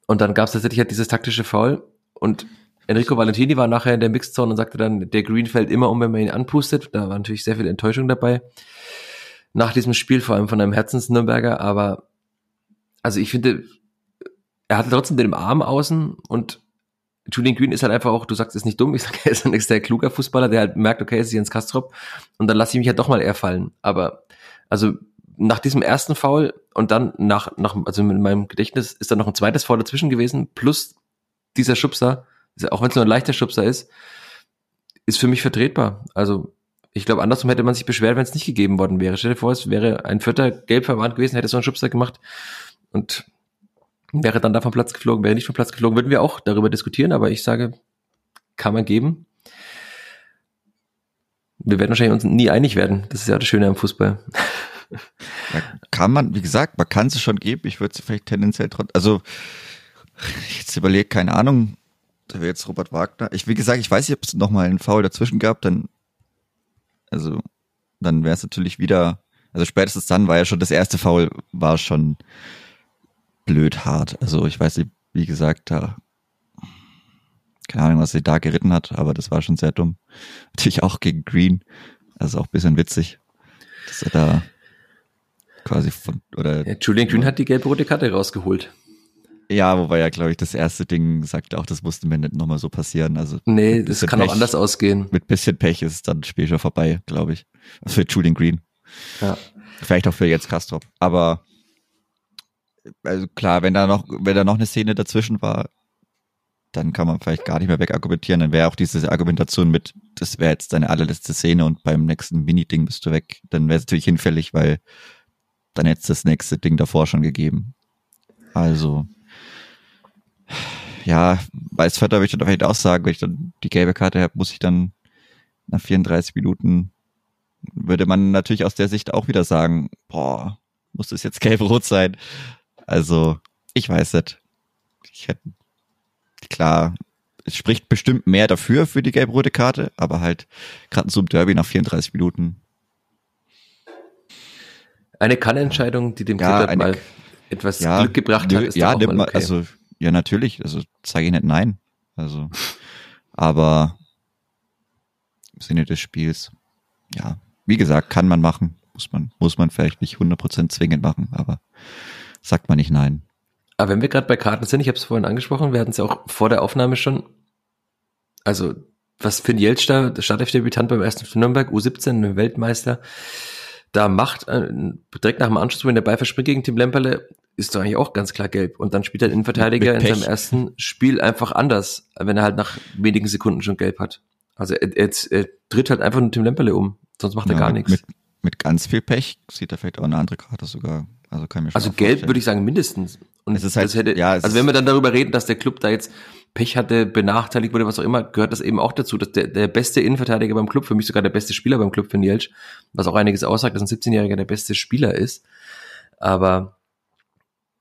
Und dann gab es tatsächlich halt dieses taktische Foul und Enrico Valentini war nachher in der Mixzone und sagte dann, der Green fällt immer um, wenn man ihn anpustet. Da war natürlich sehr viel Enttäuschung dabei. Nach diesem Spiel, vor allem von einem Herzens-Nürnberger, aber also ich finde, er hatte trotzdem den Arm außen und Julian Green ist halt einfach auch, du sagst, ist nicht dumm, ich sage, er ist ein sehr kluger Fußballer, der halt merkt, okay, es ist Jens Kastrop und dann lasse ich mich halt doch mal eher fallen. Aber also nach diesem ersten Foul und dann nach, nach, also in meinem Gedächtnis ist dann noch ein zweites Foul dazwischen gewesen, plus dieser Schubser, auch wenn es nur ein leichter Schubser ist, ist für mich vertretbar. Also ich glaube, andersrum hätte man sich beschwert, wenn es nicht gegeben worden wäre. Stell dir vor, es wäre ein vierter gelb verwandt gewesen, hätte so einen Schubser gemacht und wäre dann da vom Platz geflogen, wäre nicht vom Platz geflogen, würden wir auch darüber diskutieren, aber ich sage, kann man geben. Wir werden wahrscheinlich uns nie einig werden. Das ist ja das Schöne am Fußball. Ja, kann man, wie gesagt, man kann es schon geben. Ich würde es vielleicht tendenziell trotzdem, also jetzt überlegt, keine Ahnung, da wäre jetzt Robert Wagner. Ich, wie gesagt, ich weiß nicht, ob es nochmal einen Foul dazwischen gab, dann, also, dann wäre es natürlich wieder, also spätestens dann war ja schon das erste Foul, war schon blöd hart. Also ich weiß nicht, wie gesagt, da, keine Ahnung, was sie da geritten hat, aber das war schon sehr dumm. Natürlich auch gegen Green, also auch bisschen witzig, dass er da quasi von, oder. Ja, Julian Green hat die gelb-rote Karte rausgeholt. Ja, wobei ja, glaube ich, das erste Ding sagt auch, das musste mir nicht nochmal so passieren. Also nee, das kann Pech, auch anders ausgehen. Mit bisschen Pech ist es dann später schon vorbei, glaube ich. Also für Julian Green. Ja. Vielleicht auch für jetzt Kastrop. Aber also klar, wenn da noch, wenn da noch eine Szene dazwischen war, dann kann man vielleicht gar nicht mehr wegargumentieren. Dann wäre auch diese Argumentation mit, das wäre jetzt deine allerletzte Szene und beim nächsten Mini-Ding bist du weg. Dann wäre es natürlich hinfällig, weil dann hätte es das nächste Ding davor schon gegeben. Also, ja, als Vater würde ich dann vielleicht auch sagen, wenn ich dann die gelbe Karte habe, muss ich dann nach 34 Minuten, würde man natürlich aus der Sicht auch wieder sagen, boah, muss das jetzt gelb-rot sein? Also, ich weiß nicht. Ich hätte, klar, es spricht bestimmt mehr dafür für die gelb-rote Karte, aber halt gerade so im Derby nach 34 Minuten eine Kannentscheidung, die dem ja, Klippert mal etwas ja, Glück gebracht nö, hat, ist ja, auch mal okay. also ja natürlich, also sage ich nicht nein, also aber im Sinne des Spiels, ja, wie gesagt, kann man machen, muss man muss man vielleicht nicht 100% zwingend machen, aber sagt man nicht nein. Aber wenn wir gerade bei Karten sind, ich habe es vorhin angesprochen, wir hatten es ja auch vor der Aufnahme schon, also was Finn Jelster, Startelf-Debütant beim ersten Nürnberg, U17, Weltmeister, da macht, äh, direkt nach dem Anschluss, wenn der Ball verspringt gegen Tim Lemperle, ist doch eigentlich auch ganz klar gelb. Und dann spielt er den Innenverteidiger in seinem ersten Spiel einfach anders, wenn er halt nach wenigen Sekunden schon gelb hat. Also er, er, er tritt halt einfach nur Tim Lemperle um, sonst macht er ja, gar nichts. Mit, mit ganz viel Pech sieht er vielleicht auch eine andere Karte sogar. Also, kann mir schon also gelb würde ich sagen mindestens. Und es ist halt, hätte, ja, also wenn wir dann darüber reden, dass der Club da jetzt Pech hatte, benachteiligt wurde, was auch immer, gehört das eben auch dazu, dass der, der beste Innenverteidiger beim Club, für mich sogar der beste Spieler beim Club für Nielsch, was auch einiges aussagt, dass ein 17-Jähriger der beste Spieler ist. Aber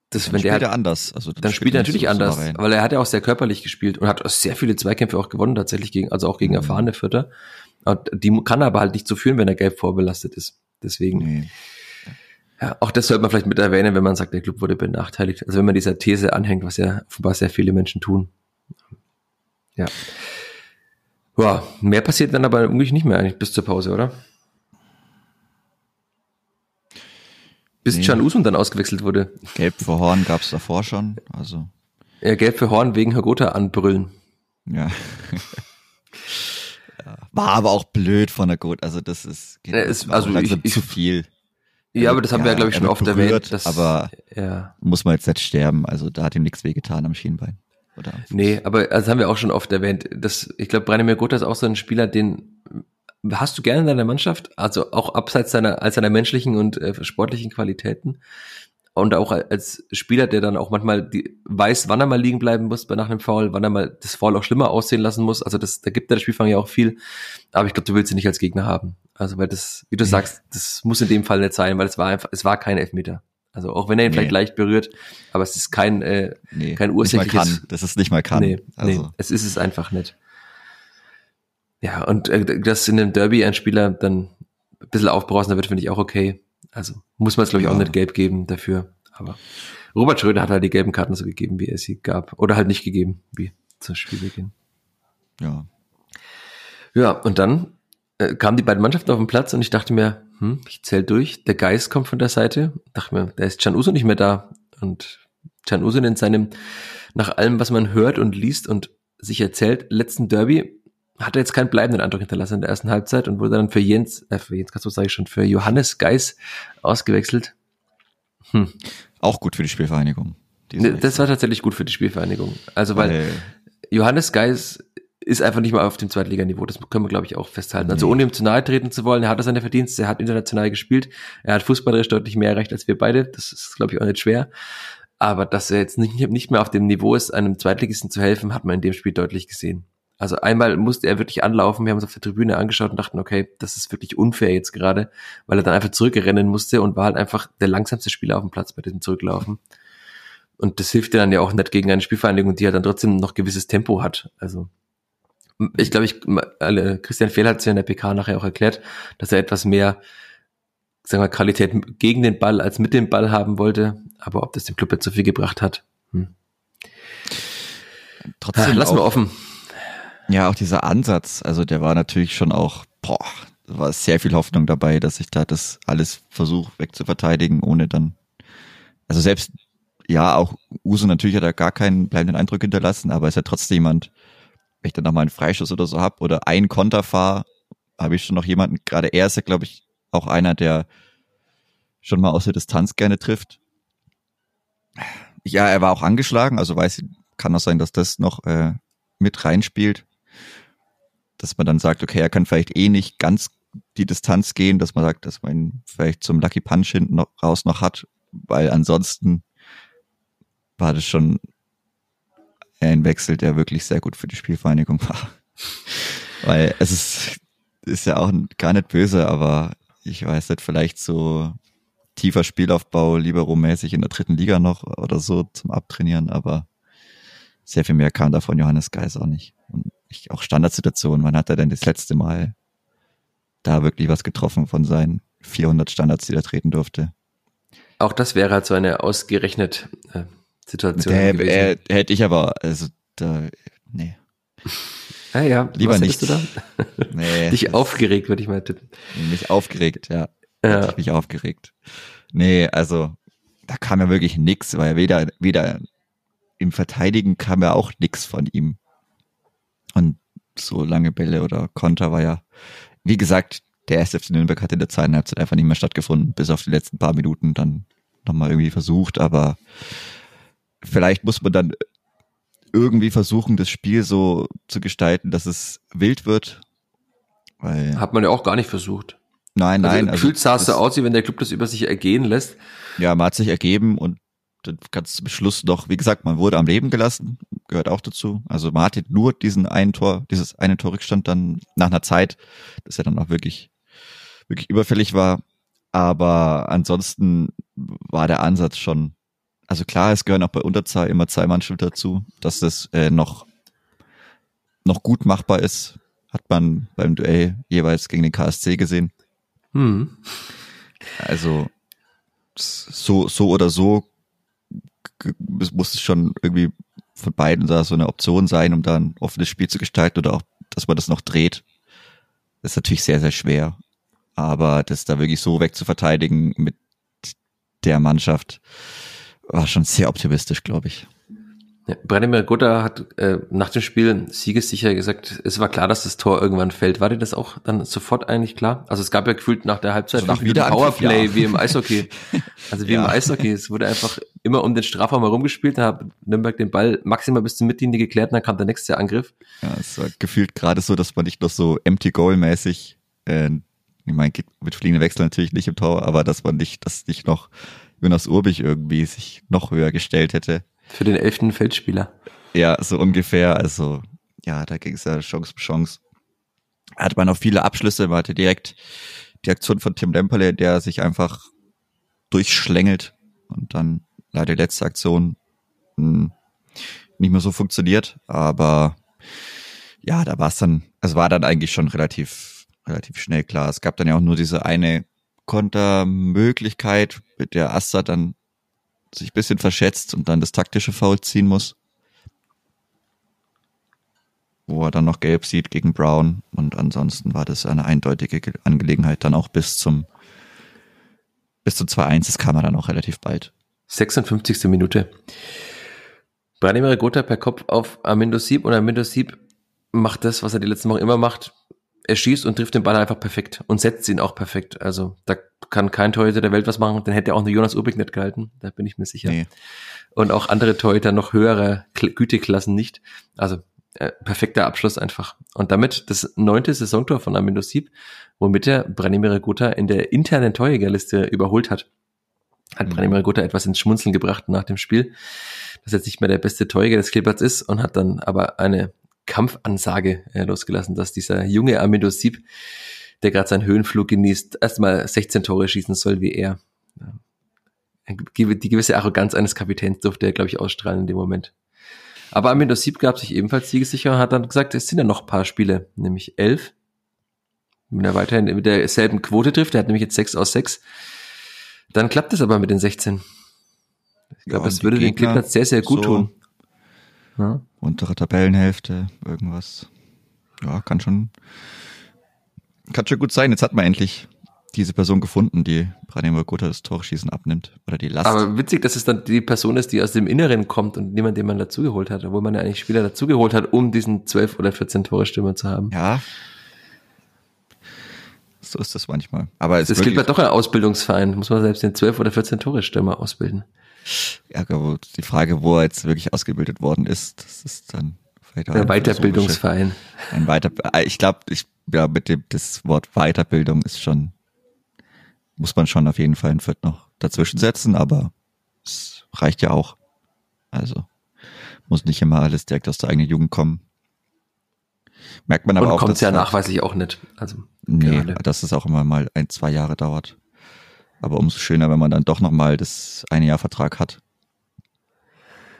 das, dann wenn der halt, anders. Also dann spielt er natürlich anders, rein. weil er hat ja auch sehr körperlich gespielt und hat sehr viele Zweikämpfe auch gewonnen tatsächlich gegen, also auch gegen mhm. erfahrene Vierter. Und die kann er aber halt nicht so führen, wenn er gelb vorbelastet ist. Deswegen. Nee. Ja, auch das sollte man vielleicht mit erwähnen, wenn man sagt, der Club wurde benachteiligt. Also wenn man dieser These anhängt, was ja offenbar sehr viele Menschen tun. Ja. Ja, mehr passiert dann aber irgendwie nicht mehr eigentlich bis zur Pause, oder? Bis nee. Can Usum dann ausgewechselt wurde. Gelb für Horn gab es davor schon, also. Ja, gelb für Horn wegen Hagota anbrüllen. Ja. War aber auch blöd von der Gut. Also das ist, ja, ist also ich, ich, zu viel. Ja, aber das haben ja, wir ja, glaube ich schon oft berührt, erwähnt. Dass, aber ja. muss man jetzt nicht sterben. Also da hat ihm nichts wehgetan am Schienbein. Oder nee, aber das haben wir auch schon oft erwähnt. Das, ich glaube, Branimir Gotha ist auch so ein Spieler, den hast du gerne in deiner Mannschaft, also auch abseits seiner, als seiner menschlichen und äh, sportlichen Qualitäten und auch als Spieler, der dann auch manchmal die, weiß, wann er mal liegen bleiben muss bei nach einem Foul, wann er mal das Foul auch schlimmer aussehen lassen muss. Also das, da gibt der Spielfang ja auch viel. Aber ich glaube, du willst ihn nicht als Gegner haben. Also weil das, wie du nee. sagst, das muss in dem Fall nicht sein, weil es war einfach, es war kein Elfmeter. Also auch wenn er ihn nee. vielleicht leicht berührt, aber es ist kein, äh, nee, kein ursächliches. Das ist nicht mal kann. Nee, also. nee, es ist es einfach nicht. Ja, und äh, dass in einem Derby ein Spieler dann ein bisschen aufbrausender wird, finde ich auch okay. Also muss man es, glaube ich, ja. auch nicht gelb geben dafür. Aber Robert Schröder hat halt die gelben Karten so gegeben, wie er sie gab. Oder halt nicht gegeben, wie zum Spielbeginn. Ja. Ja, und dann kamen die beiden Mannschaften auf den Platz und ich dachte mir, hm, ich zähl durch, der Geist kommt von der Seite. Dachte mir, da ist Can Uso nicht mehr da. Und Can Uso in seinem, nach allem, was man hört und liest und sich erzählt, letzten Derby hat er jetzt keinen bleibenden Eindruck hinterlassen in der ersten Halbzeit und wurde dann für Jens, äh, für Jens Castro sage ich schon, für Johannes Geis ausgewechselt. Hm. Auch gut für die Spielvereinigung. Ne, das war tatsächlich gut für die Spielvereinigung. Also weil, weil Johannes Geis ist einfach nicht mal auf dem Zweitliganiveau. Das können wir, glaube ich, auch festhalten. Also ohne ihm zu nahe treten zu wollen, er hat seine Verdienste, er hat international gespielt, er hat fußballerisch deutlich mehr erreicht als wir beide. Das ist, glaube ich, auch nicht schwer. Aber dass er jetzt nicht, nicht mehr auf dem Niveau ist, einem Zweitligisten zu helfen, hat man in dem Spiel deutlich gesehen. Also einmal musste er wirklich anlaufen, wir haben uns auf der Tribüne angeschaut und dachten, okay, das ist wirklich unfair jetzt gerade, weil er dann einfach zurückrennen musste und war halt einfach der langsamste Spieler auf dem Platz bei diesem Zurücklaufen. Und das hilft dir dann ja auch nicht gegen eine Spielvereinigung, die ja halt dann trotzdem noch gewisses Tempo hat. Also ich glaube, ich, Christian Fehl hat es ja in der PK nachher auch erklärt, dass er etwas mehr, sagen wir, Qualität gegen den Ball als mit dem Ball haben wollte. Aber ob das dem Club jetzt so viel gebracht hat, hm. Trotzdem Ach, lassen wir offen. Ja, auch dieser Ansatz, also der war natürlich schon auch, boah, da war sehr viel Hoffnung dabei, dass ich da das alles versuche wegzuverteidigen, ohne dann, also selbst, ja, auch Uso natürlich hat er gar keinen bleibenden Eindruck hinterlassen, aber ist ja trotzdem jemand, wenn ich dann nochmal einen Freischuss oder so hab oder ein Konter fahre, habe ich schon noch jemanden, gerade er ist ja, glaube ich, auch einer, der schon mal aus der Distanz gerne trifft. Ja, er war auch angeschlagen, also weiß, kann auch sein, dass das noch äh, mit reinspielt dass man dann sagt, okay, er kann vielleicht eh nicht ganz die Distanz gehen, dass man sagt, dass man ihn vielleicht zum Lucky Punch hinten noch, raus noch hat, weil ansonsten war das schon ein Wechsel, der wirklich sehr gut für die Spielvereinigung war. weil es ist, ist ja auch gar nicht böse, aber ich weiß nicht, vielleicht so tiefer Spielaufbau, libero-mäßig in der dritten Liga noch oder so zum Abtrainieren, aber sehr viel mehr kam da von Johannes Geis auch nicht. Und ich, auch Standardsituationen. Wann hat er denn das letzte Mal da wirklich was getroffen von seinen 400 Standards, die er treten durfte? Auch das wäre halt so eine ausgerechnet äh, Situation der, gewesen. Äh, hätte ich aber, also da, nee. Ah ja, lieber nicht. Du da? nee, Dich aufgeregt, würde ich mal tippen. Mich aufgeregt, ja. ja. Mich aufgeregt. Nee, also da kam ja wirklich nix, weil weder, weder im Verteidigen kam ja auch nix von ihm. Und so lange Bälle oder Konter war ja, wie gesagt, der erste FC Nürnberg hat in der zweiten Halbzeit einfach nicht mehr stattgefunden, bis auf die letzten paar Minuten dann nochmal irgendwie versucht, aber vielleicht muss man dann irgendwie versuchen, das Spiel so zu gestalten, dass es wild wird. Weil Hat man ja auch gar nicht versucht. Nein, also nein. Also, gefühlt sah es so aus, wie wenn der Club das über sich ergehen lässt. Ja, man hat sich ergeben und dann ganz zum Schluss noch, wie gesagt, man wurde am Leben gelassen, gehört auch dazu. Also man hatte nur diesen einen Tor, dieses eine Tor Rückstand dann nach einer Zeit, das ja dann auch wirklich, wirklich überfällig war. Aber ansonsten war der Ansatz schon, also klar, es gehören auch bei Unterzahl immer zwei Mannschaften dazu, dass das äh, noch, noch gut machbar ist, hat man beim Duell jeweils gegen den KSC gesehen. Hm. Also so, so oder so muss es schon irgendwie von beiden da so eine Option sein, um da ein offenes Spiel zu gestalten oder auch, dass man das noch dreht. Das ist natürlich sehr, sehr schwer. Aber das da wirklich so wegzuverteidigen mit der Mannschaft war schon sehr optimistisch, glaube ich. Ja, Branimir Gutta hat äh, nach dem Spiel siegessicher gesagt, es war klar, dass das Tor irgendwann fällt. War dir das auch dann sofort eigentlich klar? Also es gab ja gefühlt nach der Halbzeit also wieder Powerplay ja. wie im Eishockey. Also wie ja. im Eishockey. Es wurde einfach immer um den Strafraum herumgespielt. Da hat Nürnberg den Ball maximal bis zum Mittellinie geklärt und dann kam der nächste Angriff. Ja, es war gefühlt gerade so, dass man nicht noch so empty goal mäßig, äh, ich meine, mit fliegenden Wechsel natürlich nicht im Tor, aber dass man nicht, dass nicht noch Jonas Urbich irgendwie sich noch höher gestellt hätte für den elften Feldspieler. Ja, so ungefähr. Also, ja, da ging es ja Chance um Chance. Hatte man auch viele Abschlüsse, man hatte direkt die Aktion von Tim Lemperle, der sich einfach durchschlängelt und dann leider die letzte Aktion mh, hm, nicht mehr so funktioniert. Aber ja, da war es dann, es war dann eigentlich schon relativ, relativ schnell klar. Es gab dann ja auch nur diese eine Kontermöglichkeit, mit der Assad dann sich ein bisschen verschätzt und dann das taktische Foul ziehen muss. Wo er dann noch gelb sieht gegen Brown. Und ansonsten war das eine eindeutige Angelegenheit dann auch bis zum bis zum 2-1. Das kam er dann auch relativ bald. 56. Minute. Branimir Gotha per Kopf auf Amindo Sieb und Amindo Sieb macht das, was er die letzten Wochen immer macht. Er schießt und trifft den Ball einfach perfekt und setzt ihn auch perfekt. Also da kann kein Torhüter der Welt was machen, dann hätte auch nur Jonas Ubik nicht gehalten, da bin ich mir sicher. Nee. Und auch andere Torhüter noch höhere Güteklassen nicht. Also äh, perfekter Abschluss einfach. Und damit das neunte Saisontor von Amindo Sieb, womit er Branimir Gutta in der internen Torjägerliste überholt hat. Hat mhm. Branimir Gutta etwas ins Schmunzeln gebracht nach dem Spiel, dass er jetzt nicht mehr der beste Torjäger des Kleeblatts ist und hat dann aber eine Kampfansage äh, losgelassen, dass dieser junge Amindo Sieb der gerade seinen Höhenflug genießt, erstmal 16 Tore schießen soll wie er. Die gewisse Arroganz eines Kapitäns durfte er, glaube ich, ausstrahlen in dem Moment. Aber Armindo Sieb gab sich ebenfalls siegesicher und hat dann gesagt, es sind ja noch ein paar Spiele, nämlich elf. Wenn er weiterhin mit derselben Quote trifft, er hat nämlich jetzt sechs aus sechs, dann klappt es aber mit den 16. Ich glaube, ja, das würde den Klippers sehr, sehr gut so tun. Ja? Untere Tabellenhälfte, irgendwas. Ja, kann schon, kann schon gut sein. Jetzt hat man endlich diese Person gefunden, die Branimir Gotha das Torschießen abnimmt oder die Last. Aber witzig, dass es dann die Person ist, die aus dem Inneren kommt und niemand, den man dazugeholt hat, obwohl man ja eigentlich Spieler dazugeholt hat, um diesen 12 oder 14 Tore Stürmer zu haben. Ja. So ist das manchmal. Aber es, es gilt ja doch ein Ausbildungsverein, muss man selbst den 12 oder 14 Tore Stürmer ausbilden. Ja, aber die Frage, wo er jetzt wirklich ausgebildet worden ist, das ist dann vielleicht auch ein Weiterbildungsverein. Ein Weiter, ich glaube, ich ja, mit dem, das Wort Weiterbildung ist schon, muss man schon auf jeden Fall ein Fürth noch dazwischen setzen, aber es reicht ja auch. Also, muss nicht immer alles direkt aus der eigenen Jugend kommen. Merkt man aber Und auch. kommt ja nachweislich auch nicht. Also, nee, gerade. dass es auch immer mal ein, zwei Jahre dauert. Aber umso schöner, wenn man dann doch nochmal das eine Jahr Vertrag hat.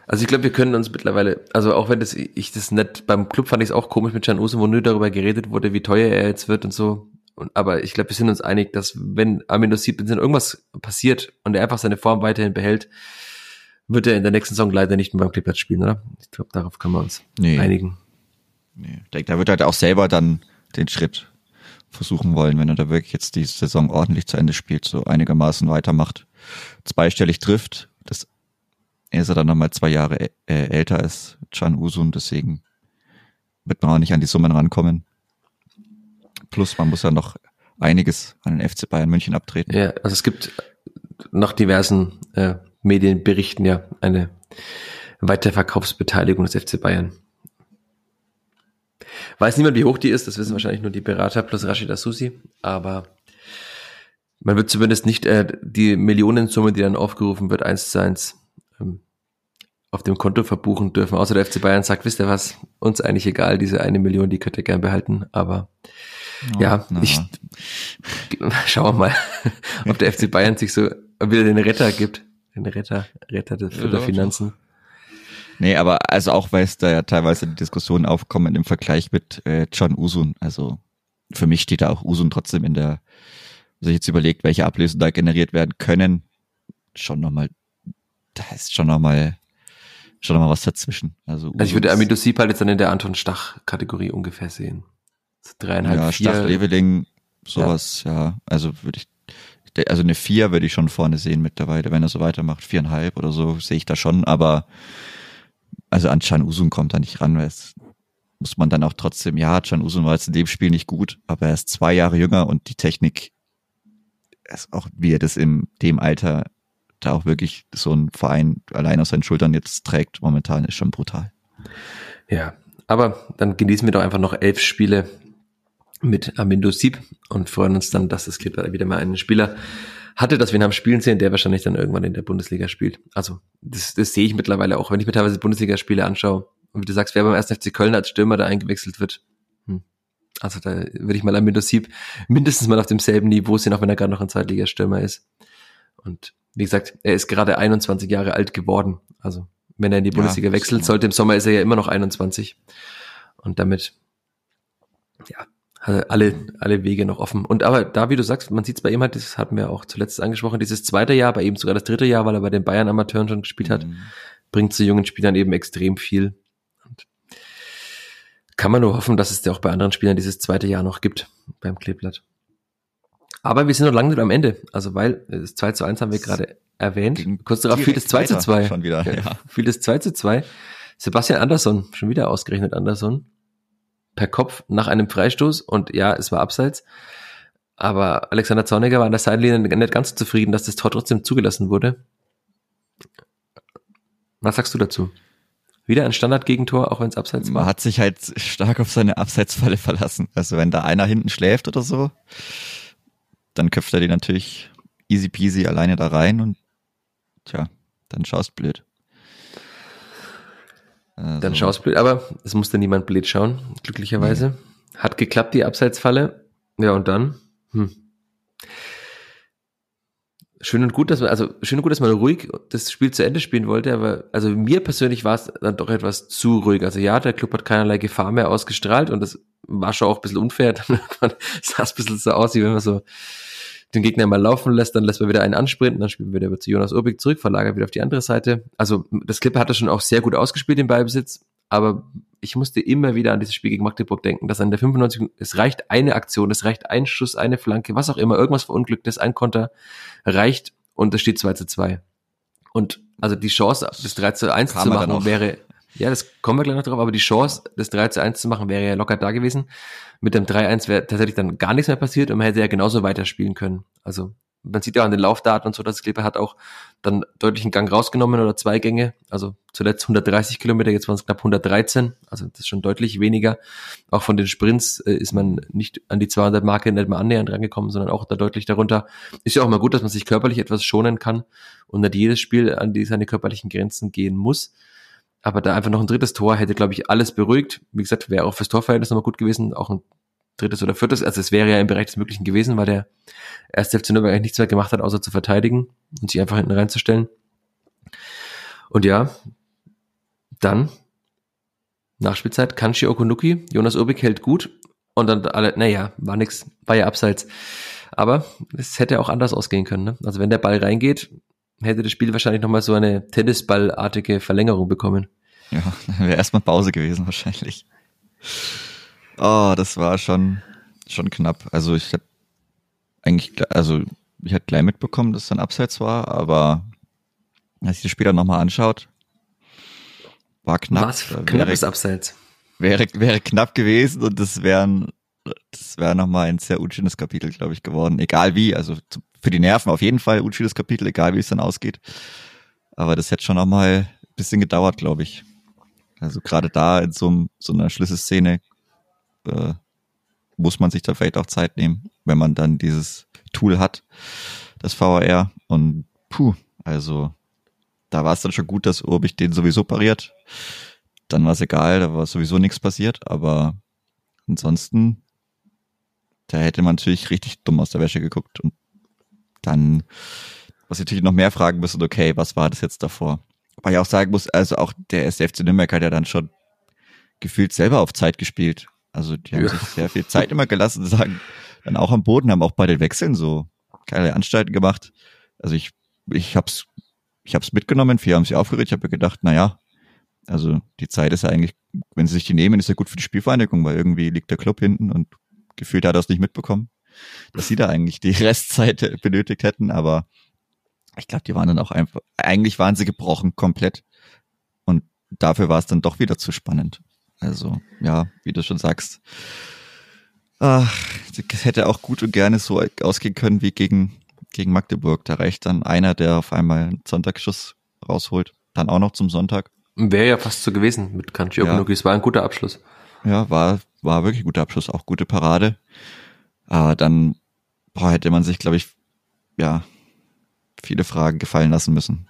Also ich glaube, wir können uns mittlerweile, also auch wenn das, ich das nicht, beim Club fand ich es auch komisch mit wo nur darüber geredet wurde, wie teuer er jetzt wird und so. Und, aber ich glaube, wir sind uns einig, dass wenn Amino wenn irgendwas passiert und er einfach seine Form weiterhin behält, wird er in der nächsten Saison leider nicht mehr beim Clippers spielen, oder? Ich glaube, darauf können wir uns nee. einigen. Nee, ich denke, da wird er halt auch selber dann den Schritt versuchen wollen, wenn er da wirklich jetzt die Saison ordentlich zu Ende spielt, so einigermaßen weitermacht, zweistellig trifft, das er dann nochmal zwei Jahre äh, älter als Chan Usun, deswegen wird man auch nicht an die Summen rankommen. Plus man muss ja noch einiges an den FC Bayern München abtreten. Ja, also es gibt nach diversen äh, Medienberichten ja eine Weiterverkaufsbeteiligung des FC Bayern. Weiß niemand, wie hoch die ist, das wissen wahrscheinlich nur die Berater plus Rashida Susi, aber man wird zumindest nicht äh, die Millionensumme, die dann aufgerufen wird, eins zu eins ähm, auf dem Konto verbuchen dürfen. Außer der FC Bayern sagt, wisst ihr was, uns eigentlich egal, diese eine Million, die könnt ihr gern behalten, aber oh, ja, na. ich schauen wir mal, ob der FC Bayern sich so wieder den Retter gibt. Den Retter, Retter der, ja, der Finanzen. Nee, aber also auch, weil es da ja teilweise die Diskussionen aufkommen im Vergleich mit äh, John Usun. Also für mich steht da auch Usun trotzdem in der, sich jetzt überlegt, welche Ablösen da generiert werden können, schon nochmal, da ist schon nochmal, schon nochmal was dazwischen. Also, also ich würde Amido Sieb halt jetzt dann in der Anton Stach-Kategorie ungefähr sehen. So dreieinhalb, ja, vier. Stach, Leveling, sowas, ja. ja. Also würde ich, also eine vier würde ich schon vorne sehen mittlerweile, wenn er so weitermacht. Viereinhalb oder so sehe ich da schon, aber also an Chan Usun kommt da nicht ran, weil es muss man dann auch trotzdem, ja, Chan Usun war jetzt in dem Spiel nicht gut, aber er ist zwei Jahre jünger und die Technik ist auch, wie er das in dem Alter da auch wirklich so ein Verein allein aus seinen Schultern jetzt trägt, momentan ist schon brutal. Ja, aber dann genießen wir doch einfach noch elf Spiele mit Amindo Sieb und freuen uns dann, dass es wieder mal einen Spieler hatte, dass wir ihn haben spielen sehen, der wahrscheinlich dann irgendwann in der Bundesliga spielt. Also das, das sehe ich mittlerweile auch, wenn ich mir teilweise Bundesligaspiele anschaue und wie du sagst, wer beim 1. FC Köln als Stürmer da eingewechselt wird. Hm. Also da würde ich mal an Sieb mindestens mal auf demselben Niveau sehen, auch wenn er gerade noch ein Zweitligastürmer ist. Und wie gesagt, er ist gerade 21 Jahre alt geworden. Also wenn er in die Bundesliga ja, wechselt, sollte im Sommer ist er ja immer noch 21. Und damit, ja, alle, alle Wege noch offen. Und aber da, wie du sagst, man sieht es bei ihm halt, das hatten wir auch zuletzt angesprochen, dieses zweite Jahr, bei ihm sogar das dritte Jahr, weil er bei den Bayern-Amateuren schon gespielt hat, mhm. bringt zu jungen Spielern eben extrem viel. Und kann man nur hoffen, dass es ja auch bei anderen Spielern dieses zweite Jahr noch gibt beim Kleeblatt. Aber wir sind noch lange nicht am Ende. Also, weil das 2 zu 1 haben wir gerade erwähnt. Kurz darauf fiel das 2 zu 2. Schon wieder, ja. Fiel das 2 zu 2. Sebastian Andersson, schon wieder ausgerechnet Andersson, per Kopf nach einem Freistoß und ja, es war abseits. Aber Alexander Zorniger war an der Seitenlinie nicht ganz zufrieden, dass das Tor trotzdem zugelassen wurde. Was sagst du dazu? Wieder ein Standard-Gegentor, auch wenn es abseits war. Man hat sich halt stark auf seine Abseitsfalle verlassen. Also wenn da einer hinten schläft oder so, dann köpft er den natürlich easy peasy alleine da rein und tja, dann schaust blöd. Also. Dann schaust blöd, aber es musste niemand blöd schauen, glücklicherweise. Nee. Hat geklappt, die Abseitsfalle. Ja, und dann? Hm. Schön und gut, dass man, also schön und gut, dass man ruhig das Spiel zu Ende spielen wollte, aber also mir persönlich war es dann doch etwas zu ruhig. Also ja, der Club hat keinerlei Gefahr mehr ausgestrahlt und das war schon auch ein bisschen unfair. Dann sah es ein bisschen so aus, wie wenn man so den Gegner mal laufen lässt, dann lässt man wieder einen ansprinten, dann spielen wir wieder zu Jonas Urbig zurück, verlagert wieder auf die andere Seite. Also das Clipper hat er schon auch sehr gut ausgespielt im Ballbesitz, aber ich musste immer wieder an dieses Spiel gegen Magdeburg denken, dass an der 95, es reicht eine Aktion, es reicht ein Schuss, eine Flanke, was auch immer, irgendwas verunglücktes, ein Konter reicht und es steht 2 zu 2. Und also die Chance, das 3 zu 1 zu machen, wäre, ja, das kommen wir gleich noch drauf, aber die Chance, das 3 zu 1 zu machen, wäre ja locker da gewesen. Mit dem 3-1 wäre tatsächlich dann gar nichts mehr passiert und man hätte ja genauso weiterspielen können. Also man sieht ja an den Laufdaten und so, dass Kleber hat auch dann deutlich einen Gang rausgenommen oder zwei Gänge. Also zuletzt 130 Kilometer, jetzt waren es knapp 113. Also das ist schon deutlich weniger. Auch von den Sprints äh, ist man nicht an die 200 Marke nicht mal annähernd rangekommen, sondern auch da deutlich darunter. Ist ja auch mal gut, dass man sich körperlich etwas schonen kann und nicht jedes Spiel an die seine körperlichen Grenzen gehen muss. Aber da einfach noch ein drittes Tor hätte, glaube ich, alles beruhigt. Wie gesagt, wäre auch fürs Torverhältnis nochmal gut gewesen. Auch ein drittes oder viertes. Also es wäre ja im Bereich des Möglichen gewesen, weil der erste FC Nürnberg eigentlich nichts mehr gemacht hat, außer zu verteidigen und sich einfach hinten reinzustellen. Und ja, dann Nachspielzeit, Kanchi Okunuki, Jonas Urbik hält gut und dann alle, naja, war nix, war ja abseits. Aber es hätte auch anders ausgehen können. Ne? Also wenn der Ball reingeht, hätte das Spiel wahrscheinlich nochmal so eine Tennisballartige Verlängerung bekommen. Ja, wäre erstmal Pause gewesen wahrscheinlich. Oh, das war schon, schon knapp. Also ich hätte eigentlich, also ich hätte gleich mitbekommen, dass es ein Abseits war, aber als ich das später nochmal anschaut, war knapp. Was? Knappes Abseits. Wäre, wäre knapp gewesen und es wären das wäre nochmal ein sehr unschönes Kapitel, glaube ich, geworden. Egal wie, also für die Nerven auf jeden Fall unschönes Kapitel, egal wie es dann ausgeht. Aber das hätte schon nochmal ein bisschen gedauert, glaube ich. Also gerade da in so, so einer Schlüsselszene äh, muss man sich da vielleicht auch Zeit nehmen, wenn man dann dieses Tool hat, das VAR. Und puh, also da war es dann schon gut, dass Urbich den sowieso pariert. Dann war es egal, da war sowieso nichts passiert, aber ansonsten, da hätte man natürlich richtig dumm aus der Wäsche geguckt. Und dann, was ich natürlich noch mehr fragen müssen, okay, was war das jetzt davor? Weil ich auch sagen muss, also auch der SFC Nürnberg hat ja dann schon gefühlt selber auf Zeit gespielt. Also die haben ja. sich sehr viel Zeit immer gelassen, sagen, dann auch am Boden, haben auch bei den Wechseln so geile Anstalten gemacht. Also ich, ich hab's, ich hab's mitgenommen, vier haben sie aufgeregt, ich habe mir gedacht, na ja, also die Zeit ist ja eigentlich, wenn sie sich die nehmen, ist ja gut für die Spielvereinigung, weil irgendwie liegt der Club hinten und gefühlt hat er es nicht mitbekommen, dass sie da eigentlich die Restzeit benötigt hätten, aber ich glaube, die waren dann auch einfach, eigentlich waren sie gebrochen komplett und dafür war es dann doch wieder zu spannend. Also, ja, wie du schon sagst. Ach, hätte auch gut und gerne so ausgehen können wie gegen, gegen Magdeburg. Da reicht dann einer, der auf einmal einen Sonntagsschuss rausholt. Dann auch noch zum Sonntag. Wäre ja fast so gewesen mit Kanchiogluki. Ja. Es war ein guter Abschluss. Ja, war, war wirklich ein guter Abschluss. Auch gute Parade. Aber dann boah, hätte man sich, glaube ich, ja, viele Fragen gefallen lassen müssen.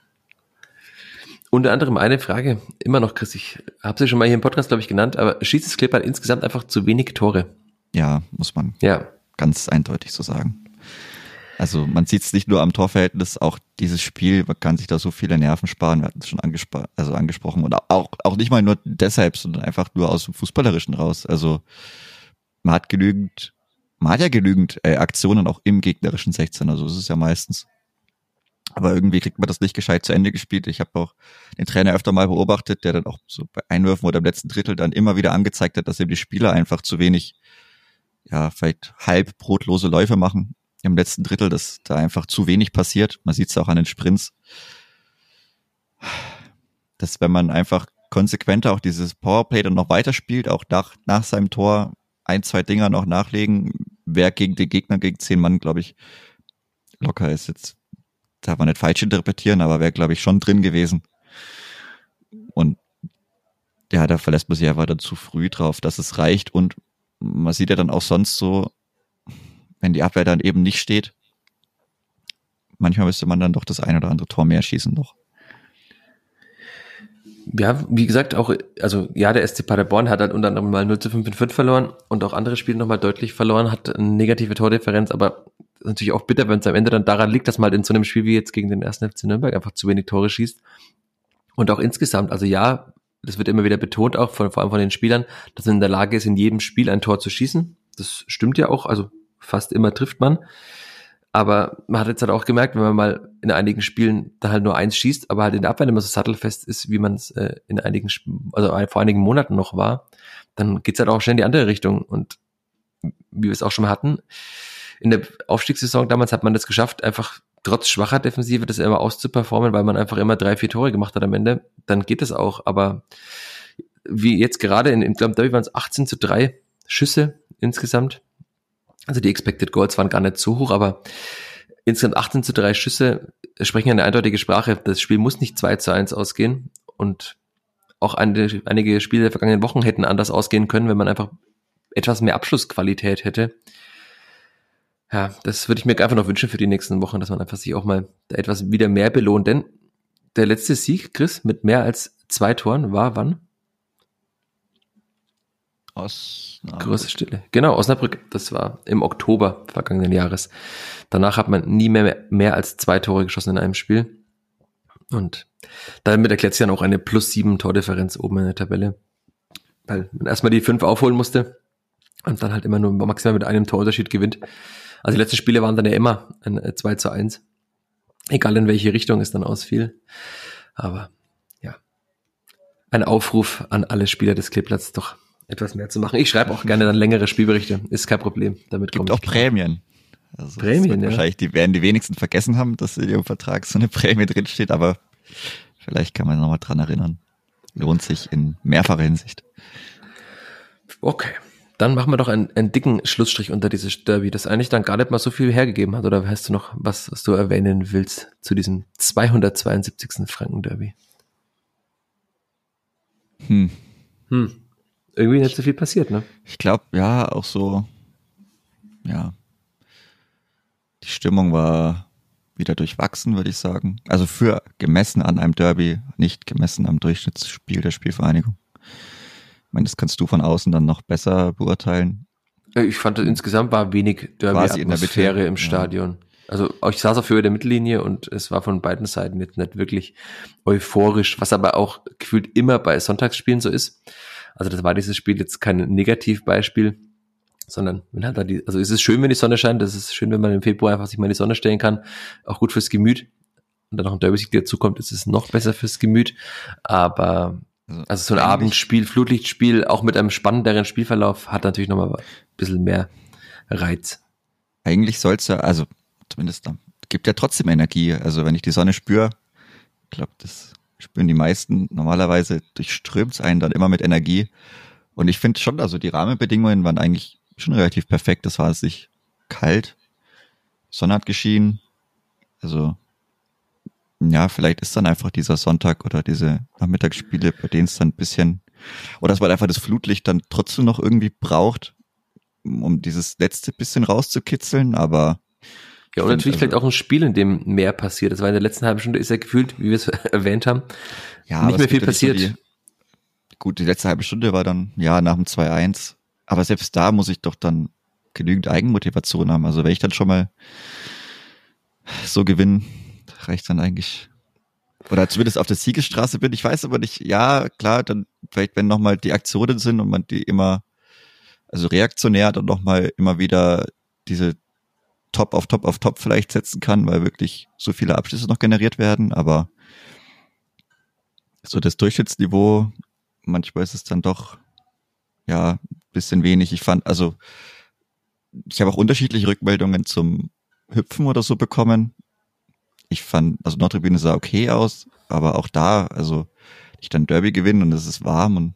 Unter anderem eine Frage, immer noch, Chris, ich habe sie schon mal hier im Podcast, glaube ich, genannt, aber schießt das Clipper insgesamt einfach zu wenig Tore? Ja, muss man ja. ganz eindeutig so sagen. Also man sieht es nicht nur am Torverhältnis, auch dieses Spiel, man kann sich da so viele Nerven sparen, wir hatten es schon angespro also angesprochen und auch, auch nicht mal nur deshalb, sondern einfach nur aus dem Fußballerischen raus. Also man hat genügend, man hat ja genügend äh, Aktionen auch im gegnerischen 16, also es ist ja meistens. Aber irgendwie kriegt man das nicht gescheit zu Ende gespielt. Ich habe auch den Trainer öfter mal beobachtet, der dann auch so bei Einwürfen oder im letzten Drittel dann immer wieder angezeigt hat, dass eben die Spieler einfach zu wenig, ja, vielleicht halb brotlose Läufe machen im letzten Drittel, dass da einfach zu wenig passiert. Man sieht es auch an den Sprints. Dass wenn man einfach konsequenter auch dieses Powerplay dann noch weiterspielt, auch nach, nach seinem Tor ein, zwei Dinger noch nachlegen, wer gegen den Gegner gegen zehn Mann, glaube ich, locker ist jetzt darf man nicht falsch interpretieren, aber wäre, glaube ich, schon drin gewesen. Und ja, da verlässt man sich einfach dann zu früh drauf, dass es reicht. Und man sieht ja dann auch sonst so, wenn die Abwehr dann eben nicht steht, manchmal müsste man dann doch das ein oder andere Tor mehr schießen noch. Ja, wie gesagt, auch, also ja, der SC Paderborn hat halt unter anderem mal 0 zu 5 in 5 verloren und auch andere Spiele nochmal deutlich verloren, hat eine negative Tordifferenz, aber natürlich auch bitter, wenn es am Ende dann daran liegt, dass man halt in so einem Spiel wie jetzt gegen den ersten FC Nürnberg einfach zu wenig Tore schießt. Und auch insgesamt, also ja, das wird immer wieder betont, auch von, vor allem von den Spielern, dass man in der Lage ist, in jedem Spiel ein Tor zu schießen. Das stimmt ja auch, also fast immer trifft man. Aber man hat jetzt halt auch gemerkt, wenn man mal in einigen Spielen da halt nur eins schießt, aber halt in der Abwehr immer so sattelfest ist, wie man es äh, in einigen, also vor einigen Monaten noch war, dann geht's halt auch schnell in die andere Richtung. Und wie wir es auch schon mal hatten, in der Aufstiegssaison damals hat man das geschafft, einfach trotz schwacher Defensive das immer auszuperformen, weil man einfach immer drei, vier Tore gemacht hat am Ende. Dann geht es auch. Aber wie jetzt gerade in, in glaube waren es 18 zu 3 Schüsse insgesamt. Also die Expected Goals waren gar nicht so hoch, aber insgesamt 18 zu 3 Schüsse sprechen eine eindeutige Sprache. Das Spiel muss nicht 2 zu 1 ausgehen. Und auch eine, einige Spiele der vergangenen Wochen hätten anders ausgehen können, wenn man einfach etwas mehr Abschlussqualität hätte ja, das würde ich mir einfach noch wünschen für die nächsten Wochen, dass man einfach sich auch mal etwas wieder mehr belohnt. Denn der letzte Sieg, Chris, mit mehr als zwei Toren war wann? Osnabrück. Große Stille. Genau, Osnabrück. Das war im Oktober vergangenen Jahres. Danach hat man nie mehr, mehr als zwei Tore geschossen in einem Spiel. Und damit erklärt sich dann auch eine plus sieben Tordifferenz oben in der Tabelle. Weil man erstmal die fünf aufholen musste und dann halt immer nur maximal mit einem Torunterschied gewinnt. Also die letzten Spiele waren dann ja immer ein 2 äh, zu 1. Egal in welche Richtung es dann ausfiel. Aber ja, ein Aufruf an alle Spieler des Kleeblatts doch etwas mehr zu machen. Ich schreibe auch gerne dann längere Spielberichte, ist kein Problem. Damit Gibt auch. Prämien. Also Prämien, ja. Wahrscheinlich die werden die wenigsten vergessen haben, dass in ihrem Vertrag so eine Prämie drinsteht, aber vielleicht kann man nochmal dran erinnern. Lohnt sich in mehrfacher Hinsicht. Okay. Dann machen wir doch einen, einen dicken Schlussstrich unter dieses Derby, das eigentlich dann gar nicht mal so viel hergegeben hat. Oder hast du noch was, was du erwähnen willst zu diesem 272. Franken-Derby? Hm. Hm. Irgendwie nicht so viel passiert, ne? Ich glaube, ja, auch so, ja. Die Stimmung war wieder durchwachsen, würde ich sagen. Also für gemessen an einem Derby, nicht gemessen am Durchschnittsspiel der Spielvereinigung. Ich meine, das kannst du von außen dann noch besser beurteilen. Ich fand, insgesamt war wenig Derby-Atmosphäre im Stadion. Ja. Also ich saß auf Höhe der Mittellinie und es war von beiden Seiten jetzt nicht wirklich euphorisch, was aber auch gefühlt immer bei Sonntagsspielen so ist. Also das war dieses Spiel jetzt kein Negativbeispiel, sondern man hat da die, also es ist schön, wenn die Sonne scheint, es ist schön, wenn man im Februar einfach sich mal in die Sonne stellen kann, auch gut fürs Gemüt. Und dann noch ein Derby-Sieg dazu kommt, ist es noch besser fürs Gemüt. Aber also, also so ein Abendspiel, Flutlichtspiel, auch mit einem spannenderen Spielverlauf, hat natürlich nochmal ein bisschen mehr Reiz. Eigentlich soll es ja, also zumindest gibt ja trotzdem Energie. Also wenn ich die Sonne spüre, ich glaube, das spüren die meisten normalerweise, durchströmt es einen dann immer mit Energie. Und ich finde schon, also die Rahmenbedingungen waren eigentlich schon relativ perfekt. Das war es nicht kalt, Sonne hat geschienen. Also ja, vielleicht ist dann einfach dieser Sonntag oder diese Nachmittagsspiele, bei denen es dann ein bisschen, oder dass man einfach das Flutlicht dann trotzdem noch irgendwie braucht, um dieses letzte bisschen rauszukitzeln, aber ja, und natürlich also, vielleicht auch ein Spiel, in dem mehr passiert. Das war in der letzten halben Stunde, ist ja gefühlt, wie wir es erwähnt haben, ja, nicht mehr viel passiert. So die, gut, die letzte halbe Stunde war dann, ja, nach dem 2-1. Aber selbst da muss ich doch dann genügend Eigenmotivation haben. Also wenn ich dann schon mal so gewinne, reicht dann eigentlich. Oder zumindest auf der Siegesstraße bin. Ich weiß aber nicht, ja, klar, dann vielleicht, wenn nochmal die Aktionen sind und man die immer, also reaktionär dann nochmal immer wieder diese Top auf Top auf Top vielleicht setzen kann, weil wirklich so viele Abschlüsse noch generiert werden, aber so das Durchschnittsniveau, manchmal ist es dann doch ja bisschen wenig. Ich fand, also ich habe auch unterschiedliche Rückmeldungen zum Hüpfen oder so bekommen. Ich fand, also Nordtribüne sah okay aus, aber auch da, also ich dann Derby gewinnen und es ist warm und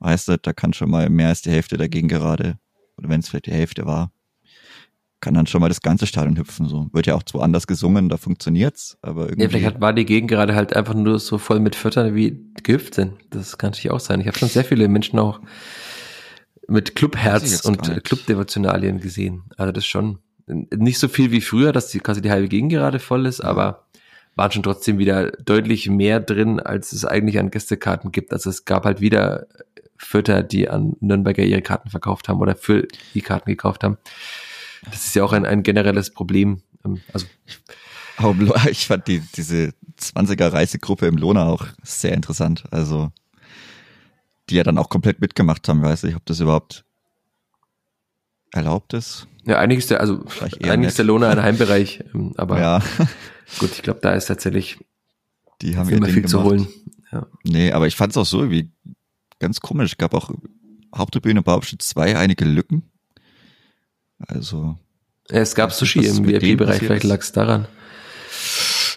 weißt du, da kann schon mal mehr als die Hälfte dagegen gerade, oder wenn es vielleicht die Hälfte war, kann dann schon mal das ganze Stadion hüpfen. So wird ja auch zwar anders gesungen, da funktioniert's, aber irgendwie. Ja, vielleicht hat, war die Gegend gerade halt einfach nur so voll mit Füttern, wie gehüpft sind. Das kann natürlich auch sein. Ich habe schon sehr viele Menschen auch mit Clubherz und Clubdevotionalien gesehen. Also das schon nicht so viel wie früher, dass die, quasi die halbe Gegend gerade voll ist, ja. aber waren schon trotzdem wieder deutlich mehr drin, als es eigentlich an Gästekarten gibt. Also es gab halt wieder Fütter, die an Nürnberger ihre Karten verkauft haben oder für die Karten gekauft haben. Das ist ja auch ein, ein generelles Problem. Ähm, also ich fand die, diese 20er Reisegruppe im Lohner auch sehr interessant. Also, die ja dann auch komplett mitgemacht haben. weiß ich, ob das überhaupt erlaubt ist. Ja, ist der, also ist der Lohner ein Heimbereich, ähm, aber ja. gut, ich glaube, da ist tatsächlich die haben immer viel gemacht. zu holen. Ja. Nee, aber ich fand es auch so irgendwie ganz komisch. Es gab auch Haupttribüne Bauabschnitt 2 einige Lücken. Also. Es gab Sushi im VIP-Bereich, vielleicht lag es daran.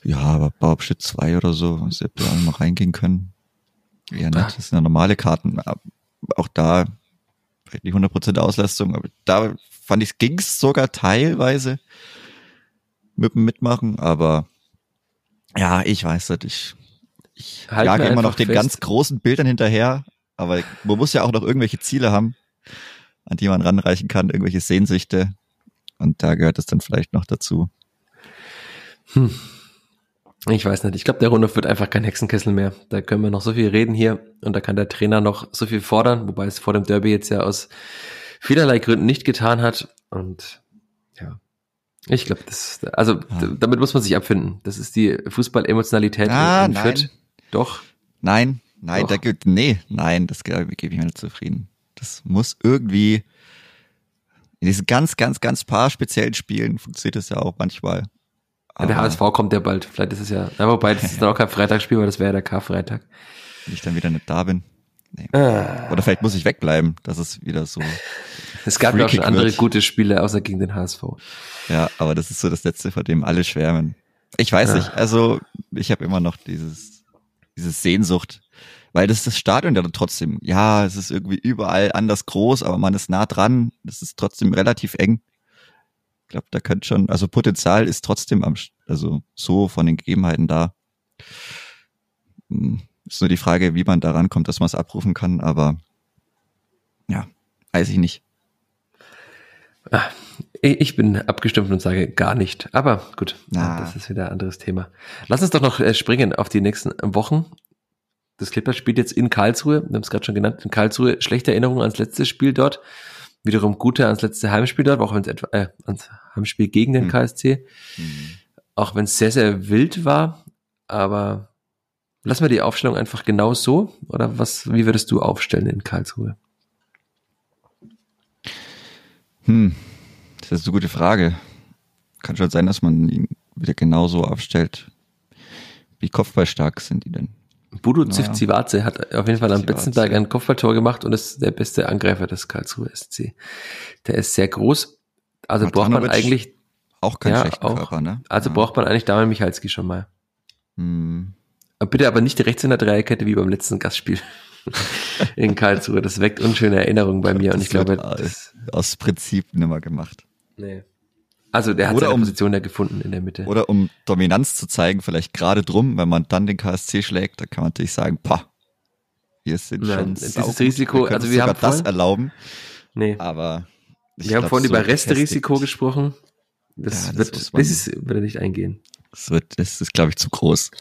Ja, aber Bauabschnitt 2 oder so, sie hätte auch noch reingehen können. Ja, nicht. Das sind ja normale Karten. Auch da vielleicht nicht 100% Auslastung, aber da fand ich, ging's sogar teilweise mit dem Mitmachen, aber ja, ich weiß nicht, ich, ich halt jage immer noch den fest. ganz großen Bildern hinterher, aber man muss ja auch noch irgendwelche Ziele haben an die man ranreichen kann, irgendwelche Sehnsüchte. Und da gehört es dann vielleicht noch dazu. Hm. Ich weiß nicht. Ich glaube, der Rundhof wird einfach kein Hexenkessel mehr. Da können wir noch so viel reden hier und da kann der Trainer noch so viel fordern, wobei es vor dem Derby jetzt ja aus vielerlei Gründen nicht getan hat. Und ja, ich glaube, das, also ja. damit muss man sich abfinden. Das ist die Fußball-Emotionalität ah, in Fürth. Doch. Nein, nein, Doch. da gibt, nee, nein, das gebe ich mir nicht zufrieden. Das muss irgendwie in diesen ganz, ganz, ganz paar speziellen Spielen funktioniert es ja auch manchmal. Ja, der HSV kommt ja bald. Vielleicht ist es ja, ja wobei, das ist dann auch kein Freitagsspiel, weil das wäre ja der Karfreitag. Wenn ich dann wieder nicht da bin. Nee. Ah. Oder vielleicht muss ich wegbleiben. Das ist wieder so. Es gab ja auch schon andere wird. gute Spiele, außer gegen den HSV. Ja, aber das ist so das letzte, vor dem alle schwärmen. Ich weiß ah. nicht. Also ich habe immer noch dieses, diese Sehnsucht Weil das ist das Stadion ja trotzdem, ja, es ist irgendwie überall anders groß, aber man ist nah dran. Das ist trotzdem relativ eng. Ich glaube, da könnte schon, also Potenzial ist trotzdem am, also so von den Gegebenheiten da. Hm, ist nur die Frage, wie man da rankommt, dass man es abrufen kann, aber ja, weiß ich nicht. Ah, ich bin abgestimmt und sage gar nicht. Aber gut, Na. das ist wieder ein anderes Thema. Lass uns doch noch äh, springen auf die nächsten Wochen. Das Clippers spielt jetzt in Karlsruhe, wir haben es gerade schon genannt, in Karlsruhe. Schlechte Erinnerung ans letzte Spiel dort. Wiederum gute ans letzte Heimspiel dort, auch wenn es etwa, äh, ans Heimspiel gegen den hm. KSC. Hm. Auch wenn es sehr, sehr wild war. Aber lassen wir die Aufstellung einfach genau so. Oder was, wie würdest du aufstellen in Karlsruhe? Hm, das ist eine gute Frage. Kann schon sein, dass man ihn wieder genauso aufstellt. Wie kopfballstark sind die denn? Budo naja. Zivzivaze hat auf jeden Fall am Betzenberg ein Kopfballtor gemacht und ist der beste Angreifer des Karlsruhe SC. Der ist sehr groß. Also braucht man eigentlich auch keinen ja, schlechten auch, Körper, ne? Also ja. braucht man eigentlich Damian Michalski schon mal. Hm. Bitte aber nicht rechts in der Dreierkette wie beim letzten Gastspiel in Karlsruhe. Das weckt unschöne Erinnerungen bei mir und ich glaube, das aus Prinzip nimmer gemacht. Nee. Also der hat oder seine um, Position ja gefunden in der Mitte. Oder um Dominanz zu zeigen, vielleicht gerade drum, wenn man dann den KSC schlägt, da kann man natürlich sagen, pah, wir sind Nein, schon dieses saugut. Risiko, wir also wir haben das erlauben. Nee. Aber wir glaub, haben vorhin so über Resterisiko gesprochen. Das, ja, das wird, das ist, wird er nicht eingehen. Das wird, das ist, glaube ich, zu groß.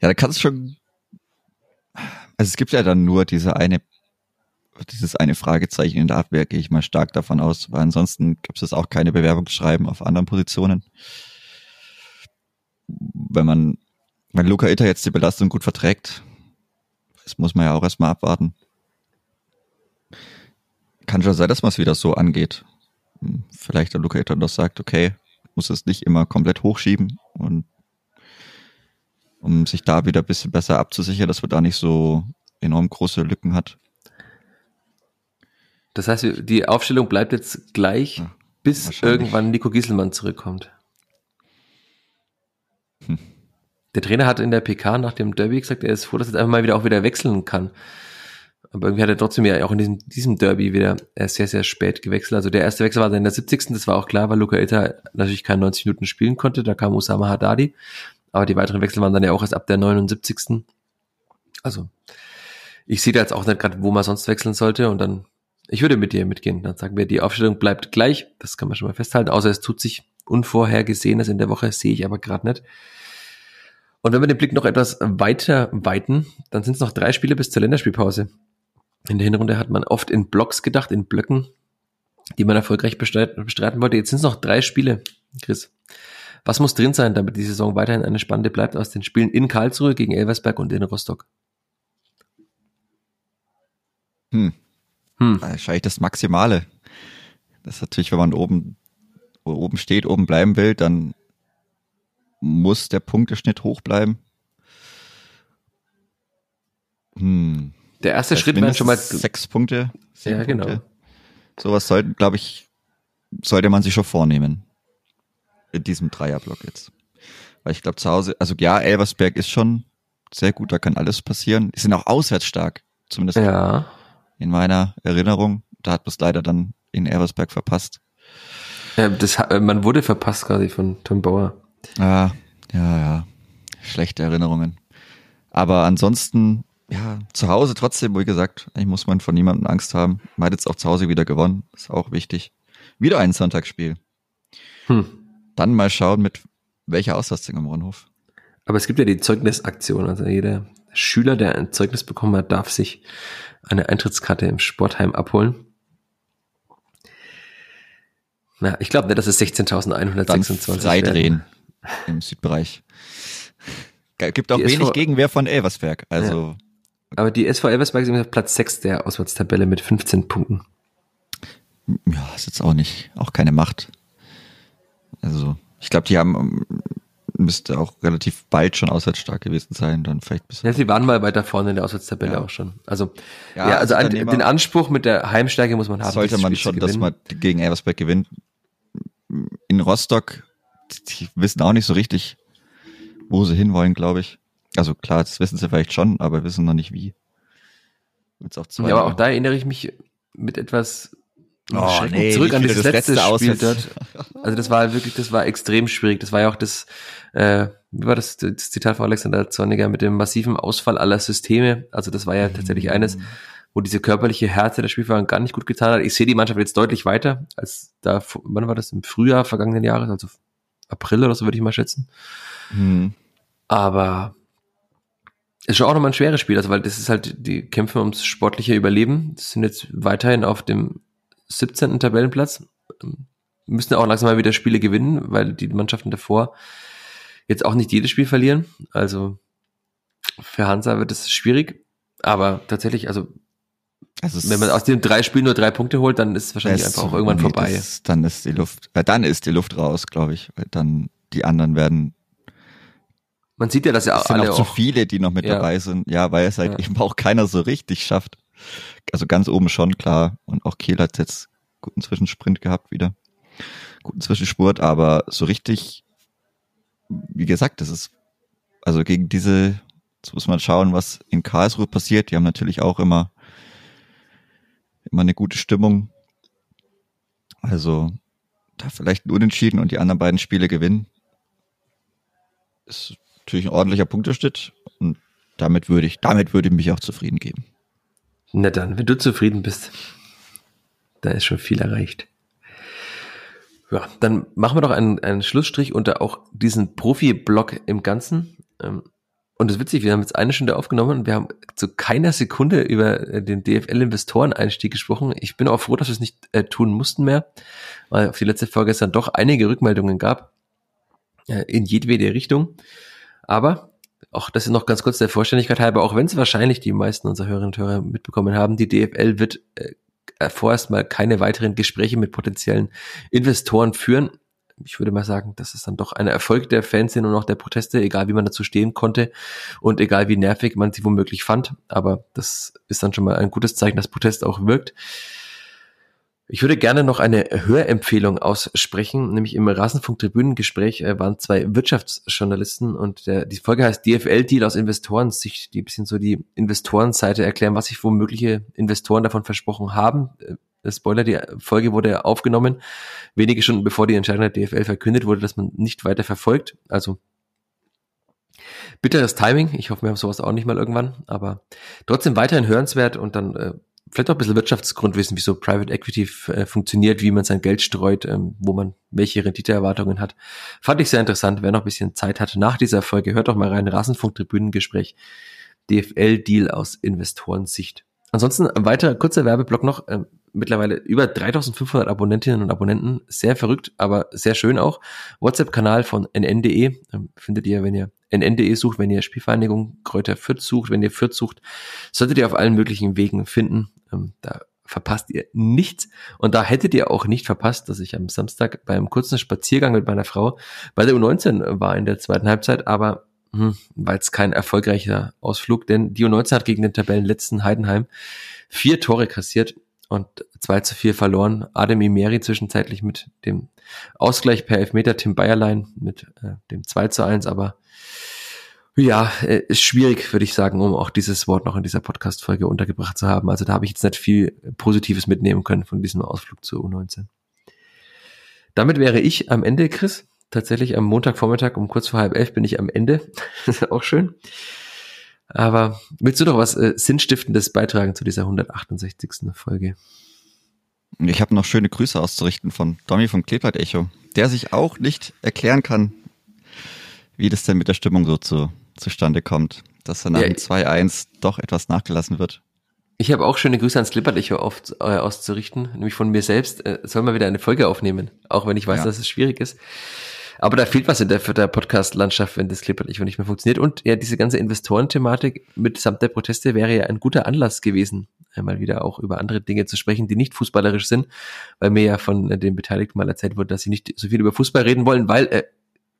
Ja, da kannst du schon, also es gibt ja dann nur diese eine dieses eine Fragezeichen in der Abwehr gehe ich mal stark davon aus, weil ansonsten gibt es auch keine Bewerbungsschreiben auf anderen Positionen. Wenn man, wenn Luca Itter jetzt die Belastung gut verträgt, das muss man ja auch erstmal abwarten. Kann schon sein, dass man es wieder so angeht. Vielleicht der Luca Itter noch sagt, okay, muss es nicht immer komplett hochschieben und um sich da wieder ein bisschen besser abzusichern, dass man da nicht so enorm große Lücken hat. Das heißt, die Aufstellung bleibt jetzt gleich, ja, bis irgendwann Nico Gieselmann zurückkommt. Hm. Der Trainer hat in der PK nach dem Derby gesagt, er ist froh, dass er jetzt einfach mal wieder auch wieder wechseln kann. Aber irgendwie hat er trotzdem ja auch in diesem, diesem Derby wieder sehr, sehr spät gewechselt. Also der erste Wechsel war dann in der 70. Das war auch klar, weil Luca Itta natürlich keine 90 Minuten spielen konnte. Da kam Usama Haddadi. Aber die weiteren Wechsel waren dann ja auch erst ab der 79. Also ich sehe da jetzt auch nicht gerade, wo man sonst wechseln sollte. Und dann ich würde mit dir mitgehen. Dann sagen wir, die Aufstellung bleibt gleich. Das kann man schon mal festhalten. Außer es tut sich Unvorhergesehenes in der Woche, sehe ich aber gerade nicht. Und wenn wir den Blick noch etwas weiter weiten, dann sind es noch drei Spiele bis zur Länderspielpause. In der Hinrunde hat man oft in Blocks gedacht, in Blöcken, die man erfolgreich bestreiten, wollte. Jetzt sind es noch drei Spiele, Chris. Was muss drin sein, damit die Saison weiterhin eine spannende bleibt aus den Spielen in Karlsruhe gegen Elversberg und in Rostock? Hm. Hm. Wahrscheinlich das Maximale. Das ist natürlich, wenn man oben, oben steht, oben bleiben will, dann muss der Punkteschnitt hoch bleiben. Hm. Der erste Schritt wäre schon mal sechs Punkte. Ja, genau. Punkte. Sowas sollte, glaube ich, sollte man sich schon vornehmen. In diesem Dreierblock jetzt. Weil ich glaube, zu Hause, also ja, Elversberg ist schon sehr gut, da kann alles passieren. Die sind auch auswärts stark, zumindest. Ja in meiner Erinnerung. Da hat man es leider dann in Eversberg verpasst. Ja, das, man wurde verpasst quasi von Tom Bauer. Ja, ja, ja. Schlechte Erinnerungen. Aber ansonsten, ja, zu Hause trotzdem, wie gesagt, eigentlich muss man von niemandem Angst haben. Man hat jetzt auch zu Hause wieder gewonnen. Ist auch wichtig. Wieder ein Sonntagsspiel. Hm. Dann mal schauen, mit welcher Auslastung am Ronhof. Aber es gibt ja die Zeugnisaktion. Also jeder Schüler, der ein Zeugnis bekommen hat, darf sich eine Eintrittskarte im Sportheim abholen. Na, ich glaube nicht, dass es 16.126 Freidrehen im Südbereich. Gibt auch die wenig SV Gegenwehr von Elversberg. Also. Ja. Aber die SV Elversberg ist auf Platz 6 der Auswärtstabelle mit 15 Punkten. Ja, ist jetzt auch nicht, auch keine Macht. Also, ich glaube, die haben müsste auch relativ bald schon auswärtsstark gewesen sein, dann vielleicht bis. Ja, sie waren mal weiter vorne in der Auswärtstabelle ja. auch schon. Also, ja, ja also, an, den Anspruch mit der Heimstärke muss man haben. Sollte man schon, dass man gegen Elversberg gewinnt. In Rostock, die wissen auch nicht so richtig, wo sie hinwollen, glaube ich. Also klar, das wissen sie vielleicht schon, aber wissen noch nicht wie. ja, aber auch da erinnere ich mich mit etwas oh, nee, zurück an dieses letzte, letzte Spiel dort. Also das war wirklich, das war extrem schwierig. Das war ja auch das, äh, wie war das, das Zitat von Alexander Zorniger mit dem massiven Ausfall aller Systeme. Also das war ja tatsächlich mhm. eines, wo diese körperliche Härte der Spielfahrer gar nicht gut getan hat. Ich sehe die Mannschaft jetzt deutlich weiter als da, wann war das, im Frühjahr vergangenen Jahres, also April oder so würde ich mal schätzen. Mhm. Aber ist schon auch nochmal ein schweres Spiel, also weil das ist halt, die kämpfen ums sportliche Überleben. Das sind jetzt weiterhin auf dem 17. Tabellenplatz. Müssen auch langsam mal wieder Spiele gewinnen, weil die Mannschaften davor jetzt auch nicht jedes Spiel verlieren. Also für Hansa wird es schwierig. Aber tatsächlich, also, also wenn man aus den drei Spielen nur drei Punkte holt, dann ist es wahrscheinlich einfach auch irgendwann nee, vorbei. Das, dann ist die Luft, äh, dann ist die Luft raus, glaube ich. Weil dann die anderen werden. Man sieht ja, dass ja es sind auch zu viele, die noch mit ja. dabei sind. Ja, weil es halt ja. eben auch keiner so richtig schafft. Also ganz oben schon, klar. Und auch Kiel hat jetzt guten Zwischensprint gehabt wieder. Guten Zwischenspurt, aber so richtig, wie gesagt, das ist, also gegen diese, jetzt muss man schauen, was in Karlsruhe passiert. Die haben natürlich auch immer, immer eine gute Stimmung. Also da vielleicht ein Unentschieden und die anderen beiden Spiele gewinnen. Ist natürlich ein ordentlicher Punkteschnitt und damit würde ich, damit würde ich mich auch zufrieden geben. Na dann, wenn du zufrieden bist, da ist schon viel erreicht. Ja, dann machen wir doch einen, einen Schlussstrich unter auch diesen Profi-Block im Ganzen. Ähm, und das ist witzig, wir haben jetzt eine Stunde aufgenommen und wir haben zu keiner Sekunde über äh, den DFL-Investoren-Einstieg gesprochen. Ich bin auch froh, dass wir es nicht äh, tun mussten mehr, weil auf die letzte Folge es dann doch einige Rückmeldungen gab, äh, in jedwede Richtung. Aber auch das ist noch ganz kurz der Vollständigkeit halber, auch wenn es wahrscheinlich die meisten unserer Hörerinnen und Hörer mitbekommen haben, die DFL wird äh, vorerst mal keine weiteren Gespräche mit potenziellen Investoren führen. Ich würde mal sagen, das ist dann doch ein Erfolg der Fans und auch der Proteste, egal wie man dazu stehen konnte und egal wie nervig man sie womöglich fand. Aber das ist dann schon mal ein gutes Zeichen, dass Protest auch wirkt. Ich würde gerne noch eine Hörempfehlung aussprechen, nämlich im Rasenfunk-Tribünengespräch äh, waren zwei Wirtschaftsjournalisten und der, die Folge heißt DFL-Deal aus Investorensicht, die ein bisschen so die Investorenseite erklären, was sich womögliche Investoren davon versprochen haben. Äh, Spoiler, die Folge wurde aufgenommen, wenige Stunden bevor die Entscheidung der DFL verkündet wurde, dass man nicht weiter verfolgt. Also bitteres Timing. Ich hoffe, wir haben sowas auch nicht mal irgendwann, aber trotzdem weiterhin hörenswert und dann äh, vielleicht auch ein bisschen Wirtschaftsgrundwissen, wie so Private Equity äh, funktioniert, wie man sein Geld streut, ähm, wo man welche Renditeerwartungen hat. Fand ich sehr interessant. Wer noch ein bisschen Zeit hat nach dieser Folge, hört doch mal rein. Rasenfunk-Tribünengespräch. DFL-Deal aus Investorensicht. Ansonsten ein weiterer kurzer Werbeblock noch. Ähm, mittlerweile über 3500 Abonnentinnen und Abonnenten. Sehr verrückt, aber sehr schön auch. WhatsApp-Kanal von nn.de ähm, findet ihr, wenn ihr nn.de sucht, wenn ihr Spielvereinigung Kräuter Fürth sucht, wenn ihr Fürth sucht, solltet ihr auf allen möglichen Wegen finden. Ähm, da verpasst ihr nichts. Und da hättet ihr auch nicht verpasst, dass ich am Samstag beim kurzen Spaziergang mit meiner Frau bei der U19 war in der zweiten Halbzeit, aber hm, war jetzt kein erfolgreicher Ausflug, denn die U19 hat gegen den Tabellenletzten Heidenheim vier Tore kassiert und 2 zu 4 verloren. Adem Imeri zwischenzeitlich mit dem Ausgleich per Elfmeter, Tim Bayerlein mit äh, dem 2 zu 1, aber ja, äh, ist schwierig, würde ich sagen, um auch dieses Wort noch in dieser Podcast-Folge untergebracht zu haben. Also da habe ich jetzt nicht viel Positives mitnehmen können von diesem Ausflug zur U19. Damit wäre ich am Ende, Chris. Tatsächlich am Montagvormittag um kurz vor halb elf bin ich am Ende. das ist auch schön. Aber willst du doch was äh, Sinnstiftendes beitragen zu dieser 168. Folge? Ich habe noch schöne Grüße auszurichten von Domi vom Kleeblatt Echo, der sich auch nicht erklären kann, wie das denn mit der Stimmung so zu, zustande kommt, dass er nach ja, dem 2-1 doch etwas nachgelassen wird. Ich habe auch schöne Grüße ans Klippert Echo auf, äh, auszurichten, nämlich von mir selbst. Äh, soll mal wieder eine Folge aufnehmen, auch wenn ich weiß, ja. dass es schwierig ist. Aber da fehlt was in der, der Podcast-Landschaft, wenn das Clipboard nicht mehr funktioniert. Und ja, diese ganze Investorenthematik mitsamt der Proteste wäre ja ein guter Anlass gewesen, einmal wieder auch über andere Dinge zu sprechen, die nicht fußballerisch sind, weil mir ja von den Beteiligten mal erzählt wurde, dass sie nicht so viel über Fußball reden wollen, weil äh,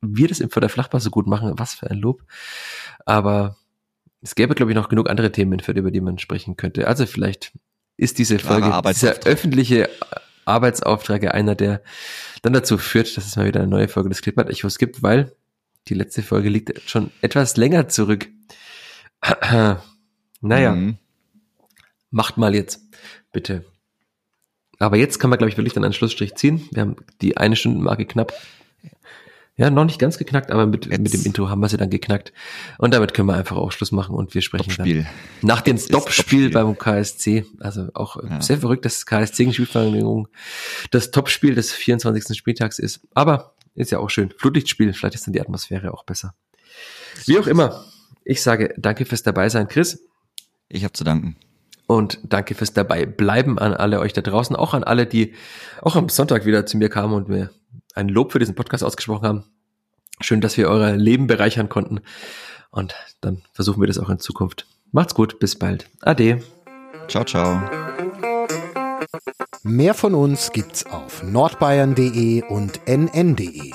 wir das im Förder Flachball so gut machen. Was für ein Lob. Aber es gäbe, glaube ich, noch genug andere Themen, über die man sprechen könnte. Also vielleicht ist diese Folge, dieser öffentliche Arbeitsauftrag einer, der dann dazu führt, dass es mal wieder eine neue Folge des Clipart Echos gibt, weil die letzte Folge liegt schon etwas länger zurück. naja. Mhm. Macht mal jetzt, bitte. Aber jetzt kann man, glaube ich, wirklich dann einen Schlussstrich ziehen. Wir haben die eine Stundenmarke knapp. Ja, noch nicht ganz geknackt, aber mit, mit dem Intro haben wir sie dann geknackt. Und damit können wir einfach auch Schluss machen und wir sprechen Topspiel. dann nach dem Topspiel beim KSC. Also auch ja. sehr verrückt, dass KSC in Spielverlängerung das Topspiel des 24. Spieltags ist. Aber ist ja auch schön. Flutlichtspiel, vielleicht ist dann die Atmosphäre auch besser. Wie auch immer. Ich sage danke fürs dabei sein, Chris. Ich habe zu danken. Und danke fürs dabei bleiben an alle euch da draußen, auch an alle, die auch am Sonntag wieder zu mir kamen und mir ein Lob für diesen Podcast ausgesprochen haben. Schön, dass wir euer Leben bereichern konnten. Und dann versuchen wir das auch in Zukunft. Macht's gut, bis bald. Ade. Ciao, ciao. Mehr von uns gibt's auf nordbayern.de und nn.de.